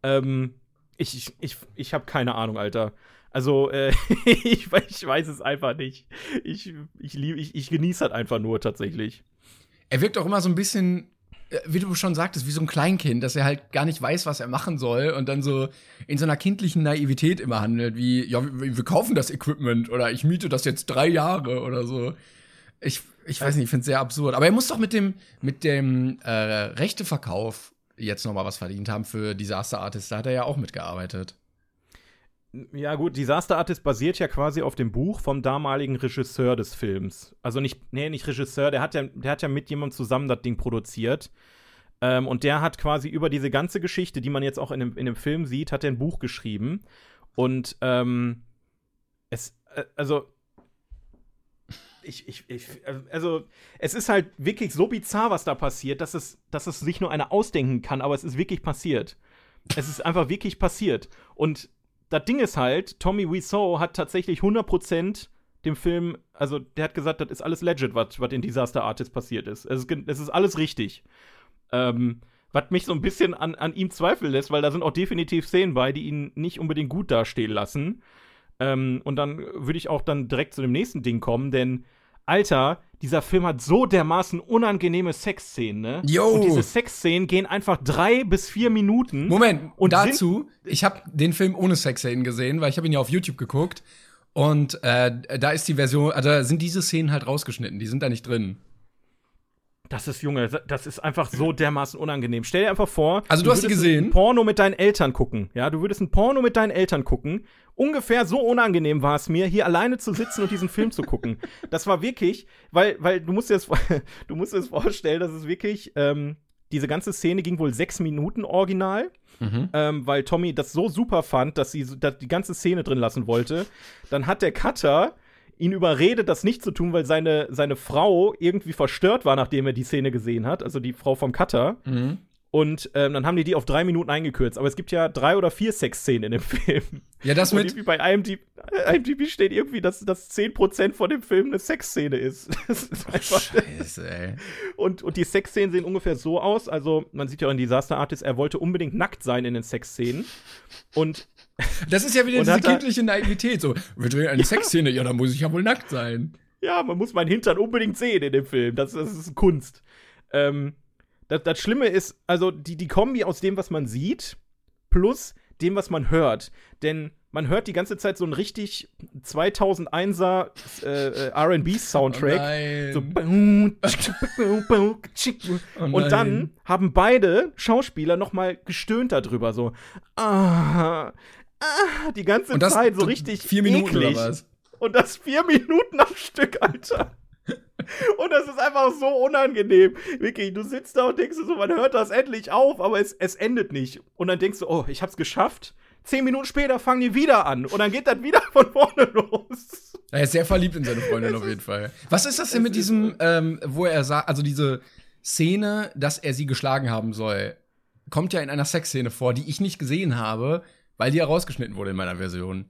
Ähm, ich ich, ich, ich habe keine Ahnung, Alter. Also, äh, <laughs> ich, ich weiß es einfach nicht. Ich, ich, lieb, ich, ich genieße das einfach nur tatsächlich. Er wirkt auch immer so ein bisschen, wie du schon sagtest, wie so ein Kleinkind, dass er halt gar nicht weiß, was er machen soll und dann so in so einer kindlichen Naivität immer handelt, wie, ja, wir, wir kaufen das Equipment oder ich miete das jetzt drei Jahre oder so. Ich, ich weiß nicht, ich finde es sehr absurd. Aber er muss doch mit dem, mit dem äh, Rechteverkauf jetzt noch mal was verdient haben für Disaster Artist. Da hat er ja auch mitgearbeitet. Ja, gut, Disaster Artist basiert ja quasi auf dem Buch vom damaligen Regisseur des Films. Also nicht, nee, nicht Regisseur, der hat ja, der hat ja mit jemandem zusammen das Ding produziert. Ähm, und der hat quasi über diese ganze Geschichte, die man jetzt auch in dem, in dem Film sieht, hat er ein Buch geschrieben. Und ähm, es, äh, also. Ich, ich, ich, also, es ist halt wirklich so bizarr, was da passiert, dass es, dass es sich nur einer ausdenken kann, aber es ist wirklich passiert. Es ist einfach wirklich passiert. Und das Ding ist halt, Tommy Wiseau hat tatsächlich 100% dem Film, also der hat gesagt, das ist alles legit, was in Disaster Artist passiert ist. Es ist, es ist alles richtig. Ähm, was mich so ein bisschen an, an ihm zweifeln lässt, weil da sind auch definitiv Szenen bei, die ihn nicht unbedingt gut dastehen lassen. Ähm, und dann würde ich auch dann direkt zu dem nächsten Ding kommen, denn Alter, dieser Film hat so dermaßen unangenehme Sexszenen, ne? Yo! Und diese Sexszenen gehen einfach drei bis vier Minuten. Moment, Und dazu, ich habe den Film ohne Sexszenen gesehen, weil ich habe ihn ja auf YouTube geguckt. Und äh, da ist die Version, also da sind diese Szenen halt rausgeschnitten, die sind da nicht drin. Das ist, Junge, das ist einfach so dermaßen unangenehm. Stell dir einfach vor, Also du hast sie würdest gesehen? ein Porno mit deinen Eltern gucken. Ja, du würdest ein Porno mit deinen Eltern gucken. Ungefähr so unangenehm war es mir, hier alleine zu sitzen und diesen Film zu gucken. <laughs> Das war wirklich, weil, weil du musst dir das, <laughs> du musst dir das vorstellen, dass es wirklich, ähm, diese ganze Szene ging wohl sechs Minuten original. Ähm, weil Tommy das so super fand, dass sie dass die ganze Szene drin lassen wollte. Dann hat der Cutter ihn überredet, das nicht zu tun, weil seine, seine Frau irgendwie verstört war, nachdem er die Szene gesehen hat, also die Frau vom Cutter. Und ähm, dann haben die die auf drei Minuten eingekürzt. Aber es gibt ja drei oder vier Sexszenen in dem <laughs> Film. Ja, das Und mit, irgendwie bei IMDb, IMDb steht irgendwie, dass, dass 10% von dem Film eine Sexszene ist. <laughs> Das ist einfach Scheiße, ey. und, und die Sexszenen sehen ungefähr so aus. Also, man sieht ja auch in Disaster Artist, er wollte unbedingt nackt sein in den Sexszenen. Und Das ist ja wieder diese kindliche Naivität. So, wir drehen eine Sexszene, ja, da muss ich ja wohl nackt sein. ja, man muss meinen Hintern unbedingt sehen in dem Film. Das, das ist Kunst. Ähm, das, das Schlimme ist, also die, die Kombi aus dem, was man sieht, plus dem, was man hört. Denn man hört die ganze Zeit so einen richtig 2001er äh, äh, RB-Soundtrack. nein. So Oh und dann haben beide Schauspieler noch mal gestöhnt darüber, so ah, ah, die ganze das Zeit so richtig vier Minuten eklig. oder was? Und das vier Minuten am Stück, Alter. Und das ist einfach so unangenehm. Wirklich, du sitzt da und denkst so, man hört das endlich auf, aber es, es endet nicht. Und dann denkst du, oh, ich hab's geschafft. Zehn Minuten später fangen die wieder an. Und dann geht das wieder von vorne los. Er ist sehr verliebt in seine Freundin <laughs> auf jeden Fall. Was ist das denn mit diesem, ähm, wo er sagt, also diese Szene, dass er sie geschlagen haben soll, kommt ja in einer Sexszene vor, die ich nicht gesehen habe, weil die ja rausgeschnitten wurde in meiner Version.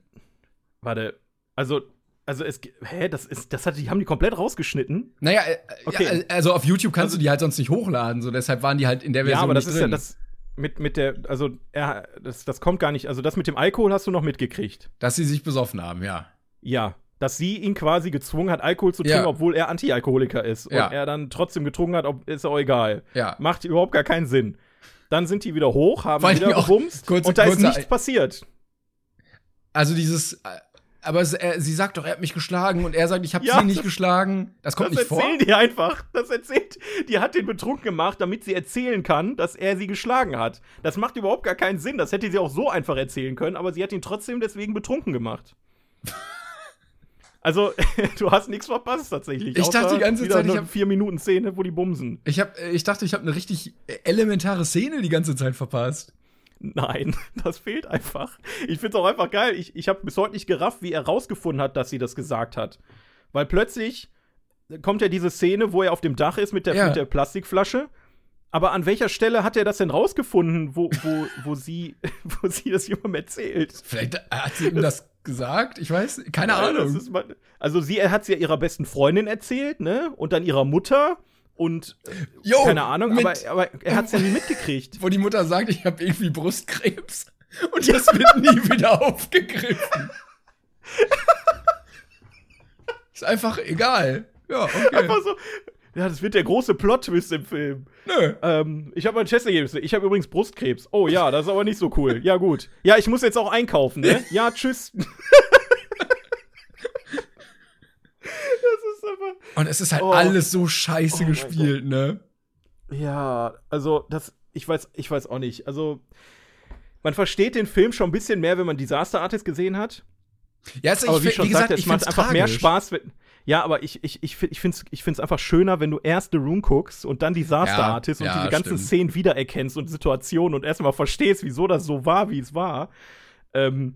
Warte, also, also es, hä, das ist, das hat, die haben die komplett rausgeschnitten. Naja, äh, Okay. ja, also auf YouTube kannst du die halt sonst nicht hochladen, so deshalb waren die halt in der Version Ja, aber das ist drin. ja das mit, mit der, also, er, das, das kommt gar nicht, also das mit dem Alkohol hast du noch mitgekriegt. Dass sie sich besoffen haben, ja. Ja. Dass sie ihn quasi gezwungen hat, Alkohol zu trinken, Ja. obwohl er Antialkoholiker ist. Ja. Und er dann trotzdem getrunken hat, ob, ist auch egal. Ja. Macht überhaupt gar keinen Sinn. Dann sind die wieder hoch, haben Vor wieder gebumst kurze- und da ist kurze- nichts passiert. Also dieses, aber er, sie sagt doch, er hat mich geschlagen und er sagt, ich habe Ja, sie nicht das- geschlagen. Das kommt das nicht vor. erzählen die einfach. Das erzählt, die hat den betrunken gemacht, damit sie erzählen kann, dass er sie geschlagen hat. Das macht überhaupt gar keinen Sinn. Das hätte sie auch so einfach erzählen können, aber sie hat ihn trotzdem deswegen betrunken gemacht. Also, <laughs> du hast nichts verpasst tatsächlich. Ich dachte die ganze Zeit, ich habe vier Minuten Szene, wo die bumsen. Ich, hab, ich dachte, ich habe eine richtig elementare Szene die ganze Zeit verpasst. Nein, <laughs> das fehlt einfach. Ich find's auch einfach geil. Ich, ich habe bis heute nicht gerafft, wie er rausgefunden hat, dass sie das gesagt hat. Weil plötzlich kommt ja diese Szene, wo er auf dem Dach ist mit der, Ja. mit der Plastikflasche. Aber an welcher Stelle hat er das denn rausgefunden, wo, wo, wo, sie, <laughs> wo sie das jemandem erzählt? Vielleicht hat sie ihm das gesagt. Ich weiß, keine Ja, Ahnung. mal- also sie hat es ja ihrer besten Freundin erzählt, ne? Und dann ihrer Mutter und äh, Jo, keine Ahnung, mit- aber, aber er hat es ja nie mitgekriegt. <laughs> Wo die Mutter sagt, ich habe irgendwie Brustkrebs. Und das wird nie wieder aufgegriffen. <laughs> ist einfach egal. Ja, okay. Einfach so. Ja, das wird der große Plot-Twist im Film. Nö. Ähm, ich habe mein Testergebnis. Ich habe übrigens Brustkrebs. Oh ja, das ist aber nicht so cool. Ja, gut. Ja, ich muss jetzt auch einkaufen, ne? Ja, tschüss. <laughs> das ist einfach. Und es ist halt Oh. alles so scheiße Oh gespielt, ne? Ja, also das, ich weiß, ich weiß auch nicht. Also man versteht den Film schon ein bisschen mehr, wenn man Disaster Artist gesehen hat. Ja, also aber ich, wie schon wie gesagt, sagte, ich es macht einfach mehr tragisch. Spaß. Wenn, ja, aber ich, ich, ich, find- ich finde es ich find's einfach schöner, wenn du erst The Room guckst und dann Disaster Ja, Artist und ja, diese ganzen stimmt. Szenen wiedererkennst und Situationen und erstmal verstehst, wieso das so war, wie es war. Ähm,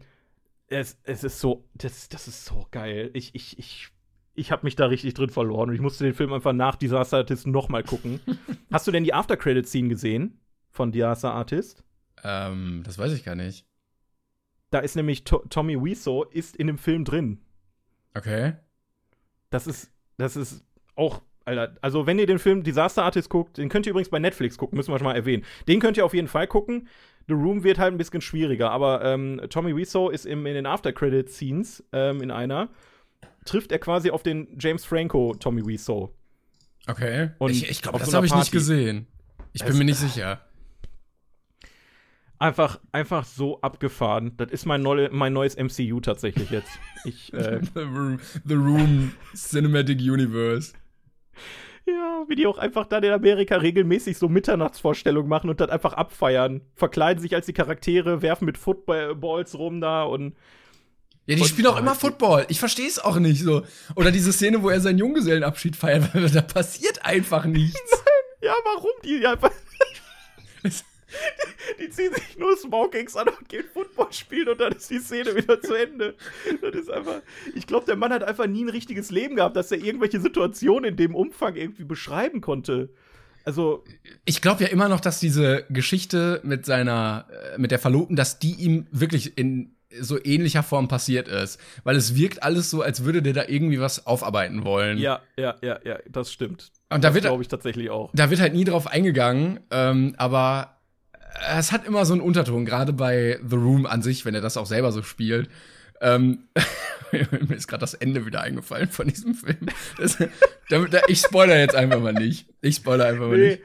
es, es ist so, das, das ist so geil. Ich, ich, ich, ich habe mich da richtig drin verloren und ich musste den Film einfach nach Disaster Artist nochmal gucken. <laughs> Hast du denn die After-Credit-Scene gesehen von Disaster Artist? Ähm, das weiß ich gar nicht. Da ist nämlich to Tommy Wiseau ist in dem Film drin. Okay. Das ist, das ist auch, Alter, also wenn ihr den Film Disaster Artist guckt, den könnt ihr übrigens bei Netflix gucken, müssen wir schon mal erwähnen. Den könnt ihr auf jeden Fall gucken. The Room wird halt ein bisschen schwieriger, aber ähm, Tommy Wiseau ist im, in den After-Credit-Scenes ähm, in einer, trifft er quasi auf den James Franco Tommy Wiseau. Okay. Und ich ich glaube, das so habe ich nicht gesehen. Ich bin Es- mir nicht sicher. Einfach, einfach so abgefahren. Das ist mein, neue, mein neues MCU tatsächlich jetzt. Ich, <laughs> äh, The Room, The Room Cinematic Universe. Ja, wie die auch einfach dann in Amerika regelmäßig so Mitternachtsvorstellungen machen und dann einfach abfeiern. Verkleiden sich als die Charaktere, werfen mit Footballs rum da und. Ja, die Und- spielen auch immer Football. Ich verstehe es auch nicht so. Oder diese Szene, wo er seinen Junggesellenabschied feiert, <laughs> weil da passiert einfach nichts. <laughs> Ja, warum die einfach. Die, <laughs> die ziehen sich nur Smokings an und gehen Football spielen und dann ist die Szene wieder zu Ende. Das ist einfach. Ich glaube, der Mann hat einfach nie ein richtiges Leben gehabt, dass er irgendwelche Situationen in dem Umfang irgendwie beschreiben konnte. Also, Ich glaube ja immer noch, dass diese Geschichte mit seiner, äh, mit der Verlobten, dass die ihm wirklich in so ähnlicher Form passiert ist. Weil es wirkt alles so, als würde der da irgendwie was aufarbeiten wollen. ja, ja, ja, ja, das stimmt. Und da Das wird, glaube ich tatsächlich auch. da wird halt nie drauf eingegangen, ähm, aber es hat immer so einen Unterton, gerade bei The Room an sich, wenn er das auch selber so spielt. Ähm, <laughs> mir ist gerade das Ende wieder eingefallen von diesem Film. Das, da, da, ich spoiler jetzt einfach mal nicht. Ich spoiler einfach mal nicht.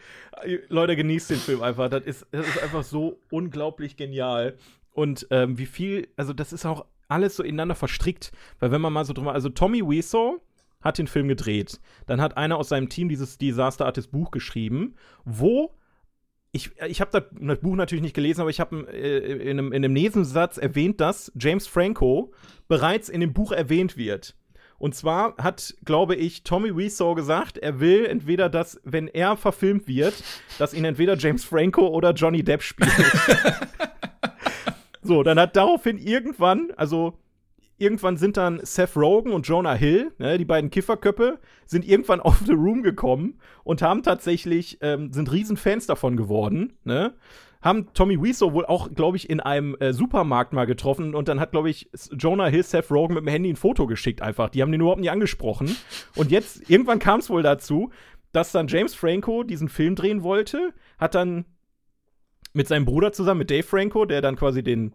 Nee, Leute, genießt den Film einfach. Das ist, das ist einfach so unglaublich genial. Und ähm, wie viel, also das ist auch alles so ineinander verstrickt. Weil wenn man mal so drüber, also Tommy Wiseau hat den Film gedreht. Dann hat einer aus seinem Team dieses Disaster Artist Buch geschrieben, wo ich, ich habe das, Buch natürlich nicht gelesen, aber ich habe äh, in, einem, in einem Nebensatz erwähnt, dass James Franco bereits in dem Buch erwähnt wird. Und zwar hat, glaube ich, Tommy Wiseau gesagt, er will entweder, dass, wenn er verfilmt wird, dass ihn entweder James Franco oder Johnny Depp spielt. <laughs> so, dann hat daraufhin irgendwann, also irgendwann sind dann Seth Rogen und Jonah Hill, ne, die beiden Kifferköppe, sind irgendwann <laughs> auf The Room gekommen und haben tatsächlich, ähm, sind Riesenfans davon geworden, ne? Haben Tommy Wiseau wohl auch, glaube ich, in einem äh, Supermarkt mal getroffen und dann hat, glaube ich, Jonah Hill Seth Rogen mit dem Handy ein Foto geschickt einfach. Die haben den überhaupt nie angesprochen. Und jetzt, irgendwann kam es wohl dazu, dass dann James Franco diesen Film drehen wollte, hat dann mit seinem Bruder zusammen, mit Dave Franco, der dann quasi den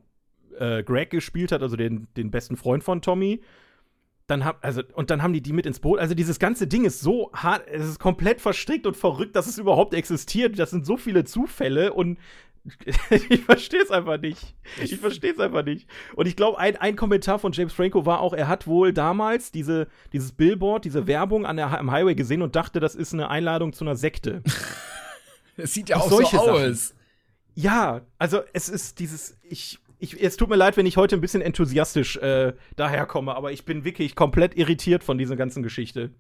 äh, Greg gespielt hat, also den, den besten Freund von Tommy. Dann hab, also, und dann haben die die mit ins Boot. Also dieses ganze Ding ist so hart, es ist komplett verstrickt und verrückt, dass es überhaupt existiert. Das sind so viele Zufälle und <laughs> ich verstehe es einfach nicht. Ich verstehe es einfach nicht. Und ich glaube, ein, ein Kommentar von James Franco war auch, er hat wohl damals diese, dieses Billboard, diese Werbung an der, am Highway gesehen und dachte, das ist eine Einladung zu einer Sekte. <laughs> Es sieht ja Auch auch so solche Sachen. aus. Ja, also es ist dieses, ich, ich, es tut mir leid, wenn ich heute ein bisschen enthusiastisch äh, daherkomme, aber ich bin wirklich komplett irritiert von dieser ganzen Geschichte.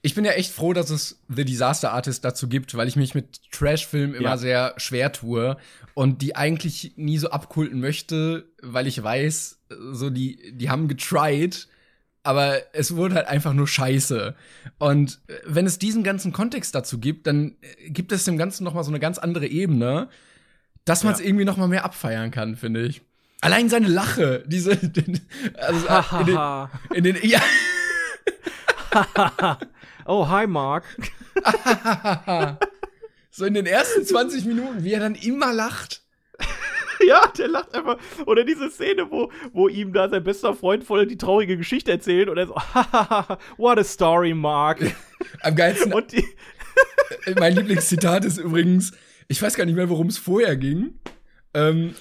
Ich bin ja echt froh, dass es The Disaster Artist dazu gibt, weil ich mich mit Trash-Filmen immer Ja. sehr schwer tue und die eigentlich nie so abkulten möchte, weil ich weiß, so die, die haben getried, aber es wurde halt einfach nur scheiße. Und äh, wenn es diesen ganzen Kontext dazu gibt, dann äh, gibt es dem Ganzen noch mal so eine ganz andere Ebene, dass man es Ja. irgendwie irgendwie noch mal mehr abfeiern kann, finde ich. Allein seine Lache, diese, <laughs> also in den, in den, ja, <laughs> oh, hi, Mark. <laughs> so in den ersten 20 Minuten, wie er dann immer lacht. ja, der lacht einfach. Oder diese Szene, wo, wo ihm da sein bester Freund voll die traurige Geschichte erzählt und er so, what a story, Mark. Am geilsten, und die, mein Lieblingszitat ist übrigens, ich weiß gar nicht mehr, worum es vorher ging, ähm,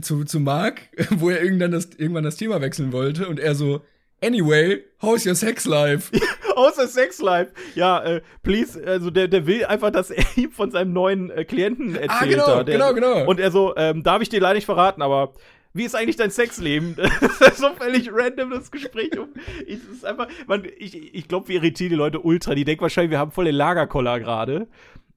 zu, zu Mark, <laughs> wo er irgendwann das, irgendwann das Thema wechseln wollte und er so, anyway, how's your sex life? <laughs> außer Sex Life. Ja, äh, please, also der, der will einfach, dass er ihm von seinem neuen äh, Klienten erzählt. Ah, genau, der, genau, genau. Und er so, ähm, darf ich dir leider nicht verraten, aber wie ist eigentlich dein Sexleben? <laughs> Das ist so völlig random, das Gespräch. Ich, es ist einfach, man, ich, ich glaube, wir irritieren die Leute ultra. Die denken wahrscheinlich, wir haben voll den Lagerkoller gerade.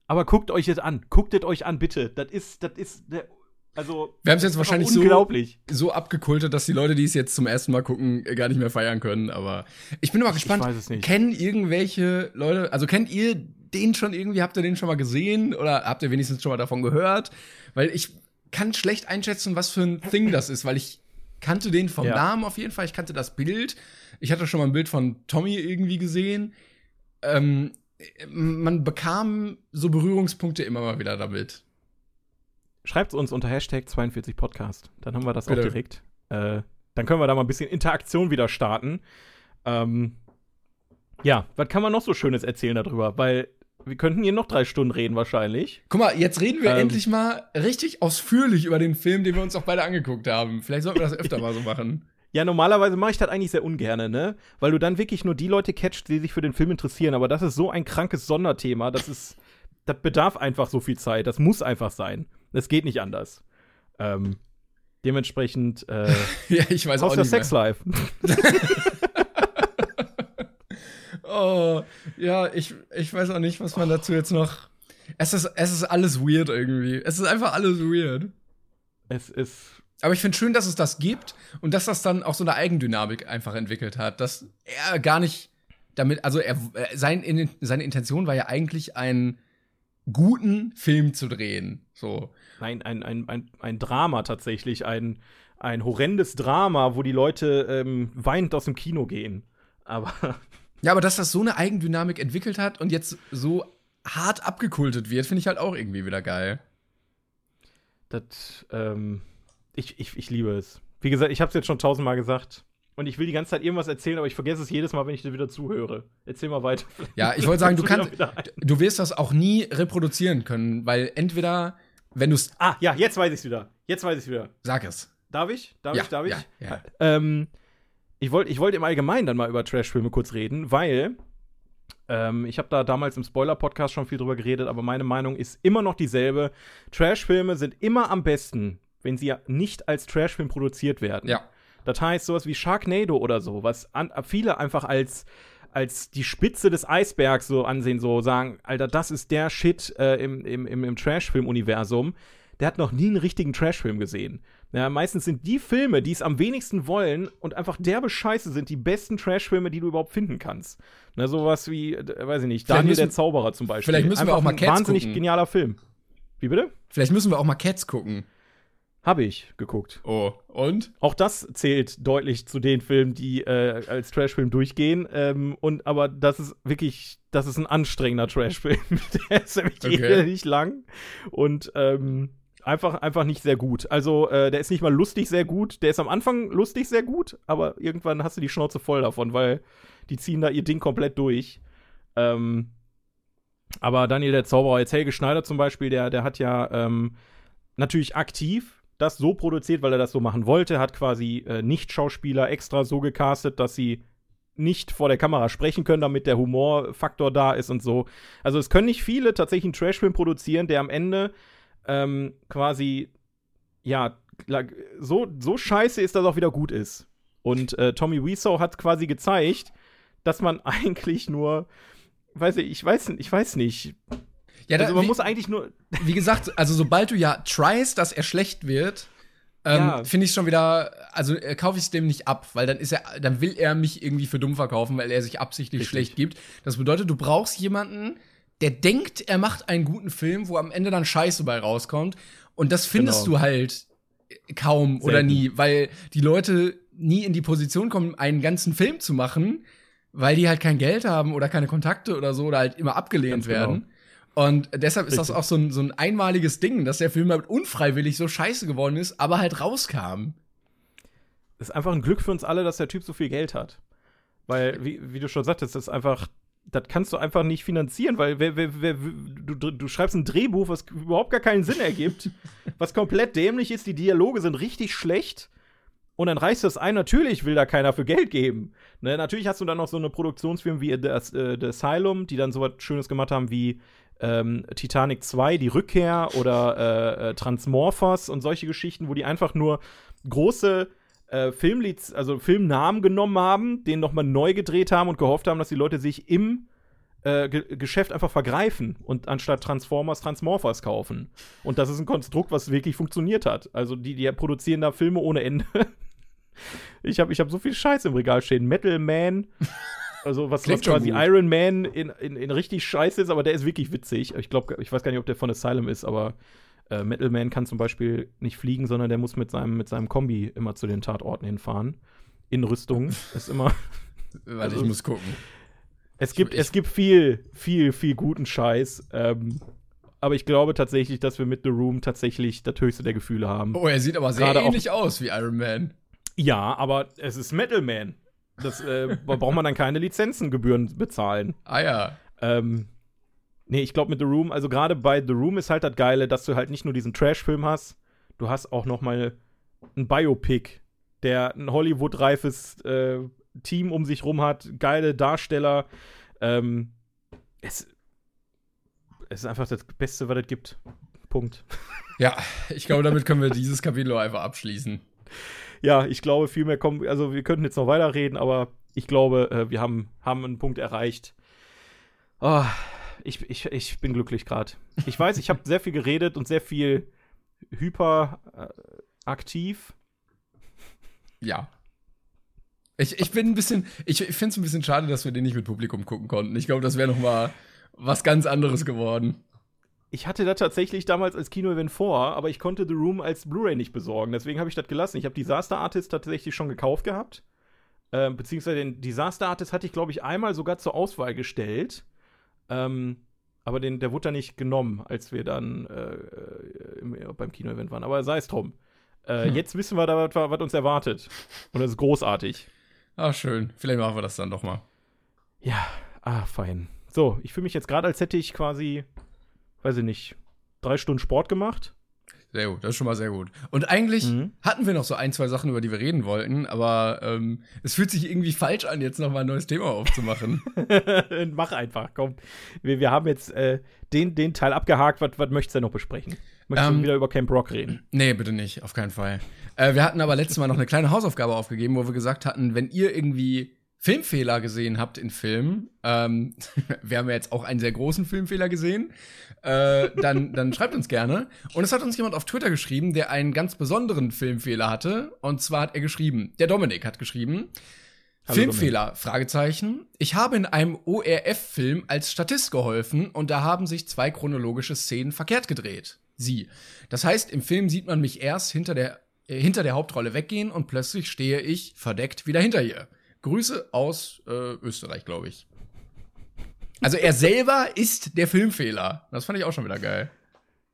Aber guckt euch das an. Guckt es euch an, bitte. Das ist, das ist, der, also. Wir haben es jetzt wahrscheinlich so, unglaublich. so abgekultet, dass die Leute, die es jetzt zum ersten Mal gucken, gar nicht mehr feiern können. Aber ich bin mal gespannt. weiß es nicht. Kennen irgendwelche Leute, also kennt ihr den schon irgendwie, habt ihr den schon mal gesehen oder habt ihr wenigstens schon mal davon gehört? Weil ich kann schlecht einschätzen, was für ein Thing das ist, weil ich kannte den vom Ja. Namen auf jeden Fall, ich kannte das Bild. Ich hatte schon mal ein Bild von Tommy irgendwie gesehen. Ähm, man bekam so Berührungspunkte immer mal wieder damit. Schreibt uns unter Hashtag 42podcast. Dann haben wir das Bitte. auch direkt. Äh, dann können wir da mal ein bisschen Interaktion wieder starten. Ähm, ja, was kann man noch so Schönes erzählen darüber? Weil wir könnten hier noch drei Stunden reden wahrscheinlich. Guck mal, jetzt reden wir Ähm. endlich mal richtig ausführlich über den Film, den wir uns auch beide angeguckt haben. Vielleicht sollten wir das öfter mal so machen. <laughs> Ja, normalerweise mache ich das eigentlich sehr ungerne, ne? Weil du dann wirklich nur die Leute catcht, die sich für den Film interessieren. Aber das ist so ein krankes Sonderthema. Das ist, das bedarf einfach so viel Zeit. Das muss einfach sein. Das geht nicht anders. Ähm, dementsprechend, äh, <laughs> ja, ich weiß auch aus der nicht mehr. Sex Life. <laughs> Oh, ja, ich, ich weiß auch nicht, was man dazu jetzt noch. Es ist, es ist alles weird irgendwie. Es ist einfach alles weird. es ist Aber ich finde schön, dass es das gibt und dass das dann auch so eine Eigendynamik einfach entwickelt hat, dass er gar nicht damit, also er, äh, sein, in, seine Intention war ja eigentlich einen guten Film zu drehen. So. Nein, ein, ein, ein, ein Drama tatsächlich, ein, ein horrendes Drama, wo die Leute ähm, weinend aus dem Kino gehen. Aber <laughs> Ja, aber dass das so eine Eigendynamik entwickelt hat und jetzt so hart abgekultet wird, finde ich halt auch irgendwie wieder geil. das, ähm, ich, ich, ich liebe es. Wie gesagt, ich habe es jetzt schon tausendmal gesagt. Und ich will die ganze Zeit irgendwas erzählen, aber ich vergesse es jedes Mal, wenn ich dir wieder zuhöre. Erzähl mal weiter. Ja, ich wollte sagen, du <laughs> kannst, du wirst das auch nie reproduzieren können, weil entweder, wenn du es, Ah, ja, jetzt weiß ich's wieder. Jetzt weiß ich's wieder. sag es. Darf ich? Darf Ja, ich? Darf ich? ja, ja. Ähm, ich wollte ich wollt im Allgemeinen dann mal über Trashfilme kurz reden, weil ähm, ich habe da damals im Spoiler-Podcast schon viel drüber geredet, aber meine Meinung ist immer noch dieselbe. Trashfilme sind immer am besten, wenn sie ja nicht als Trashfilm produziert werden. Ja. Das heißt, sowas wie Sharknado oder so, was an, viele einfach als, als die Spitze des Eisbergs so ansehen, so sagen, Alter, das ist der Shit äh, im, im, im, im Trashfilm-Universum. Der hat noch nie einen richtigen Trashfilm gesehen. Ja, meistens sind die Filme, die es am wenigsten wollen und einfach derbe Scheiße sind, die besten Trashfilme, die du überhaupt finden kannst. Na, sowas wie, äh, weiß ich nicht, Vielleicht Daniel müssen- der Zauberer zum Beispiel. vielleicht müssen wir Einfach auch mal ein Cats wahnsinnig gucken. genialer Film. Wie bitte? Vielleicht müssen wir auch mal Cats gucken. Habe ich geguckt. Oh, und? Auch das zählt deutlich zu den Filmen, die äh, als Trashfilm durchgehen. Ähm, und aber das ist wirklich, das ist ein anstrengender Trashfilm. <laughs> Der ist nämlich Okay. nicht lang und ähm, einfach, einfach nicht sehr gut. Also äh, der ist nicht mal lustig sehr gut. Der ist am Anfang lustig sehr gut, aber irgendwann hast du die Schnauze voll davon, weil die ziehen da ihr Ding komplett durch. Ähm, aber Daniel der Zauberer, jetzt Helge Schneider zum Beispiel, der, der hat ja ähm, natürlich aktiv das so produziert, weil er das so machen wollte, hat quasi äh, Nicht-Schauspieler extra so gecastet, dass sie nicht vor der Kamera sprechen können, damit der Humorfaktor da ist und so. Also es können nicht viele tatsächlich einen Trashfilm produzieren, der am Ende ähm, quasi ja so, so scheiße ist, dass auch wieder gut ist. Und äh, Tommy Wiseau hat quasi gezeigt, dass man <laughs> eigentlich nur, weiß ich, ich weiß, ich weiß nicht. Ja, da, also man wie, muss eigentlich nur. <laughs> wie gesagt, also sobald du ja tryst, dass er schlecht wird, ähm, Ja. finde ich schon wieder, also äh, kaufe ich es dem nicht ab, weil dann ist er, dann will er mich irgendwie für dumm verkaufen, weil er sich absichtlich Richtig. schlecht gibt. Das bedeutet, du brauchst jemanden, der denkt, er macht einen guten Film, wo am Ende dann Scheiße bei rauskommt. Und das findest Genau. du halt kaum oder Selten. nie, weil die Leute nie in die Position kommen, einen ganzen Film zu machen, weil die halt kein Geld haben oder keine Kontakte oder so oder halt immer abgelehnt Ganz genau. Und deshalb ist das Richtig. auch so ein, so ein einmaliges Ding, dass der Film halt unfreiwillig so scheiße geworden ist, aber halt rauskam. Es ist einfach ein Glück für uns alle, dass der Typ so viel Geld hat. Weil, wie, wie du schon sagtest, das ist einfach. Das kannst du einfach nicht finanzieren, weil wer, wer, wer, du, du schreibst ein Drehbuch, was überhaupt gar keinen Sinn ergibt, <laughs> was komplett dämlich ist, die Dialoge sind richtig schlecht. Und dann reißt das ein, natürlich will da keiner für Geld geben. Ne, natürlich hast du dann noch so eine Produktionsfirma wie The, äh, The Asylum, die dann so was Schönes gemacht haben wie ähm, Titanic 2, die Rückkehr oder äh, äh, Transmorphers und solche Geschichten, wo die einfach nur große äh, Filmlieds, also Filmnamen genommen haben, den nochmal neu gedreht haben und gehofft haben, dass die Leute sich im äh, Ge Geschäft einfach vergreifen und anstatt Transformers Transmorphers kaufen. Und das ist ein Konstrukt, was wirklich funktioniert hat. Also die, die produzieren da Filme ohne Ende. <laughs> ich habe ich hab so viel Scheiß im Regal stehen. Metal Man, also was, was quasi gut. Iron Man in, in, in richtig scheiße ist, aber der ist wirklich witzig. Ich glaube, ich weiß gar nicht, ob der von Asylum ist, aber äh, Metal Man kann zum Beispiel nicht fliegen, sondern der muss mit seinem, mit seinem Kombi immer zu den Tatorten hinfahren. In Rüstung. <laughs> ist immer. Warte, Also- ich muss gucken. Es gibt, ich- es gibt viel, viel, viel guten Scheiß. Ähm, aber ich glaube tatsächlich, dass wir mit The Room tatsächlich das höchste der Gefühle haben. Oh, er sieht aber sehr Gerade auch- ähnlich aus wie Iron Man. Ja, aber es ist Metal Man. Das äh, braucht man dann keine Lizenzengebühren bezahlen. Ah ja. Ähm, nee, ich glaube mit The Room, also gerade bei The Room ist halt das Geile, dass du halt nicht nur diesen Trash-Film hast, du hast auch noch mal ein Biopic, der ein Hollywood-reifes äh, Team um sich rum hat, geile Darsteller. Ähm, es, es ist einfach das Beste, was es gibt. Punkt. Ja, ich glaube, damit können wir dieses Kapitel einfach abschließen. Ja, ich glaube, viel mehr kommen. Also, wir könnten jetzt noch weiterreden, aber ich glaube, äh, wir haben, haben einen Punkt erreicht. Oh, ich, ich, ich bin glücklich gerade. Ich weiß, ich habe sehr viel geredet und sehr viel hyper äh. Ja. Ich, ich bin ein bisschen, ich finde es ein bisschen schade, dass wir den nicht mit Publikum gucken konnten. Ich glaube, das wäre noch mal was ganz anderes geworden. Ich hatte da tatsächlich damals als Kino-Event vor, aber ich konnte The Room als Blu-ray nicht besorgen. Deswegen habe ich das gelassen. Ich habe Disaster Artist tatsächlich schon gekauft gehabt. Ähm, beziehungsweise den Disaster Artist hatte ich, glaube ich, einmal sogar zur Auswahl gestellt. Ähm, aber den, der wurde dann nicht genommen, als wir dann äh, äh, im, beim Kino-Event waren. Aber sei es drum. Äh, Hm. Jetzt wissen wir da, was uns erwartet. Und das ist großartig. Ah, schön. Vielleicht machen wir das dann doch mal. Ja, ah, fein. So, ich fühle mich jetzt gerade, als hätte ich quasi, weiß ich nicht, drei Stunden Sport gemacht. Sehr gut, das ist schon mal sehr gut. Und eigentlich Mhm. hatten wir noch so ein, zwei Sachen, über die wir reden wollten, aber ähm, es fühlt sich irgendwie falsch an, jetzt noch mal ein neues Thema aufzumachen. <laughs> Mach einfach, komm. Wir, wir haben jetzt äh, den, den Teil abgehakt. Was, was möchtest du denn noch besprechen? Möchtest Ähm, du wieder über Camp Rock reden? nee, bitte nicht, auf keinen Fall. Äh, wir hatten aber letztes Mal noch eine kleine Hausaufgabe aufgegeben, wo wir gesagt hatten, wenn ihr irgendwie Filmfehler gesehen habt in Filmen, ähm, <laughs> wir haben ja jetzt auch einen sehr großen Filmfehler gesehen, äh, dann, dann <laughs> schreibt uns gerne. Und es hat uns jemand auf Twitter geschrieben, der einen ganz besonderen Filmfehler hatte. Und zwar hat er geschrieben, der Dominik hat geschrieben, Hallo, Filmfehler, Fragezeichen. Ich habe in einem ORF-Film als Statist geholfen und da haben sich zwei chronologische Szenen verkehrt gedreht. Sie. Das heißt, im Film sieht man mich erst hinter der, äh, hinter der Hauptrolle weggehen und plötzlich stehe ich verdeckt wieder hinter ihr. Grüße aus äh, Österreich, glaube ich. Also er selber ist der Filmfehler. Das fand ich auch schon wieder geil.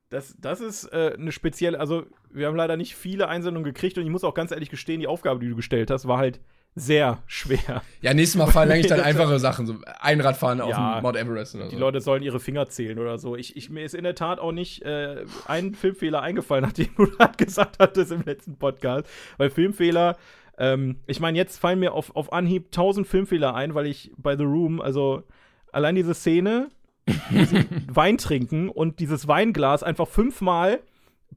Das, das ist äh, eine spezielle, also wir haben leider nicht viele Einsendungen gekriegt und ich muss auch ganz ehrlich gestehen, die Aufgabe, die du gestellt hast, war halt sehr schwer. Ja, nächstes Mal verlange <laughs> ich dann einfache Sachen, so Einradfahren auf Ja. dem Mount Everest oder so. Die Leute sollen ihre Finger zählen oder so. Ich, ich, mir ist in der Tat auch nicht äh, ein Filmfehler eingefallen, nachdem du <laughs> das gesagt hattest im letzten Podcast. Weil Filmfehler, ähm, ich meine, jetzt fallen mir auf, auf Anhieb tausend Filmfehler ein, weil ich bei The Room, also allein diese Szene, <laughs> Wein trinken und dieses Weinglas einfach fünfmal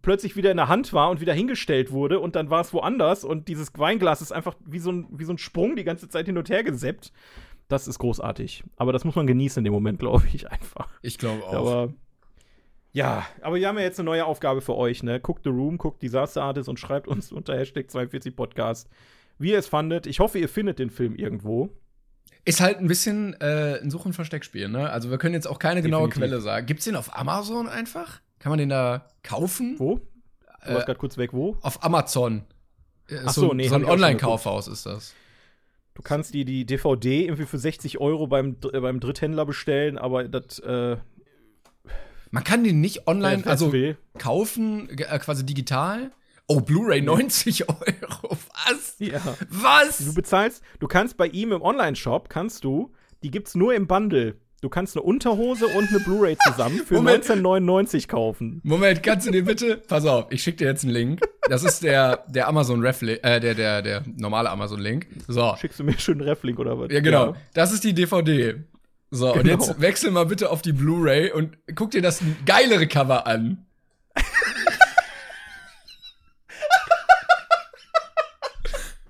plötzlich wieder in der Hand war und wieder hingestellt wurde und dann war es woanders und dieses Weinglas ist einfach wie so, ein, wie so ein Sprung die ganze Zeit hin und her geseppt. Das ist großartig. Aber das muss man genießen in dem Moment, <laughs> glaube ich, einfach. Ich glaube auch. Aber ja, aber wir haben ja jetzt eine neue Aufgabe für euch, ne? Guckt The Room, guckt Disaster Artist und schreibt uns <laughs> unter Hashtag 42podcast, wie ihr es fandet. Ich hoffe, ihr findet den Film irgendwo. Ist halt ein bisschen äh, ein Such- und Versteckspiel, ne? Also wir können jetzt auch keine genaue Definitiv. Quelle sagen. Gibt's den auf Amazon einfach? Kann man den da kaufen? Wo? Du Äh, warst gerade kurz weg, wo? Auf Amazon. Äh, Ach so, nee, so ein Online-Kaufhaus ist das. Du kannst die, die DVD irgendwie für 60 Euro beim, äh, beim Dritthändler bestellen, aber das, äh, Man kann den nicht online, wer also kaufen, äh, quasi digital. Oh, Blu-ray 90 <laughs> Euro. Was? Ja. Du Was? bezahlst, du kannst bei ihm im Online-Shop, kannst du, die gibt's nur im Bundle. Du kannst eine Unterhose und eine Blu-ray zusammen für Moment. 1999 kaufen. Moment, kannst du den bitte? Pass auf, ich schicke dir jetzt einen Link. Das ist der, der Amazon Ref, äh, der, der, der normale Amazon Link. So. Schickst du mir schön einen Reflink oder was? Ja, genau. Das ist die DVD. So, und Genau. jetzt wechsel mal bitte auf die Blu-ray und guck dir das geilere Cover an. <laughs>